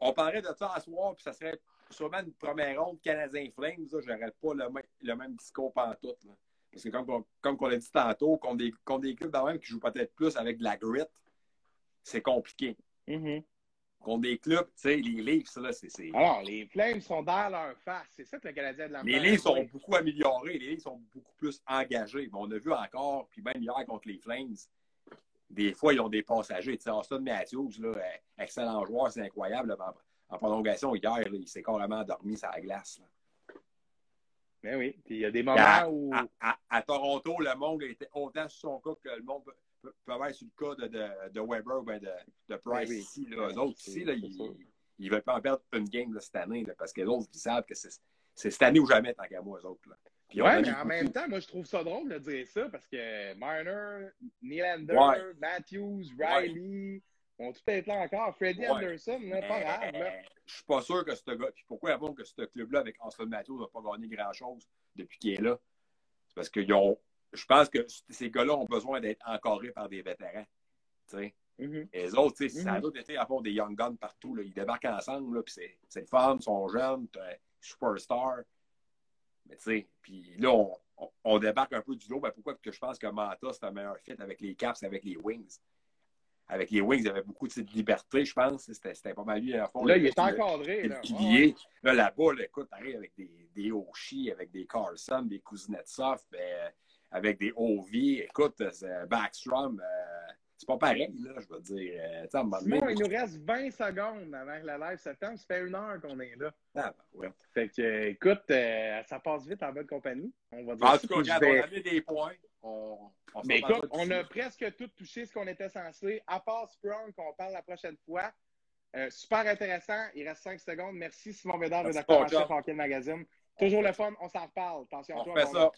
on parlerait de ça à soir, puis ça serait sûrement une première ronde Canadien Flames. J'aurais pas le, même- le même discours pantoute. Là. Parce que comme, on- comme on l'a dit tantôt, contre des, contre des clubs quand même qui jouent peut-être plus avec de la grit, c'est compliqué. Contre des clubs, tu sais, les Leafs, là, c'est. Alors, les Flames sont dans leur face. C'est ça que le Canadien a de la Les Leafs sont beaucoup améliorés, les Leafs sont beaucoup plus engagés. Mais on a vu encore, puis même hier contre les Flames, des fois, ils ont des passagers. Tu sais, Austin Matthews, là, euh, excellent joueur, c'est incroyable. là, en, en prolongation, hier, là, il s'est carrément dormi sur la glace. là. Mais oui, puis il y a des moments À, où. à- à- à Toronto, le monde était autant sur son cas que le monde peut, peut- peut être sur le cas de, de, de Weber ou de, de Price Oui, oui. ici. Là. Autres, C'est- ici, là, ils ne veulent pas en perdre une game là, cette année parce que les autres, ils savent que c'est c'est cette année ou jamais, tant qu'à moi, eux autres. Là. Puis ont Ouais, mais en même temps, moi, je trouve ça drôle de dire ça parce que Marner, Nylander, Ouais. Matthews, Riley vont tout être là encore. Freddie Ouais. Anderson, là, pas grave. Là. Je suis pas sûr que ce gars. Puis pourquoi avant que ce club-là avec Austin Matthews n'a pas gagné grand-chose depuis qu'il est là? C'est parce qu'ils ont. Je pense que ces gars-là ont besoin d'être encorés par des vétérans. Tu sais. Mhm. Et les autres, tu sais, ça a Mhm. d'autres été à fond des young guns partout. Là. Ils débarquent ensemble, puis c'est- le fun, ils sont jeunes, superstar. Mais tu sais, puis là, on, on- on débarque un peu du lot. Ben, pourquoi que je pense que Manta, c'est un meilleur fit avec les Caps, avec les Wings? Avec les Wings, il y avait beaucoup de liberté, je pense. C'était c'était pas mal lui, à fond. Là, il est encadré. Là. pilier. Là, là-bas, là, écoute, t'arrives avec des, des Oshie, avec des Carlson, des Kuznetsov, ben, avec des Ovi. Écoute, c'est Backstrom, euh, c'est pas pareil, là, je veux dire. Euh, Simon, il nous reste 20 secondes avant que la live se termine. Ça fait une heure qu'on est là. Ah, ben, ouais. Fait que, euh, écoute, euh, ça passe vite en bonne compagnie. On va dire En tout cas, vais- on a mis des points, on, Mais écoute, on a presque tout touché ce qu'on était censé, à part Sprung, qu'on parle la prochaine fois. Euh, super intéressant. Il reste 5 secondes. Merci, Simon Bédard, Merci, rédacteur en chef Magazine. Toujours le fun. On s'en reparle. Attention à On toi. mon ça.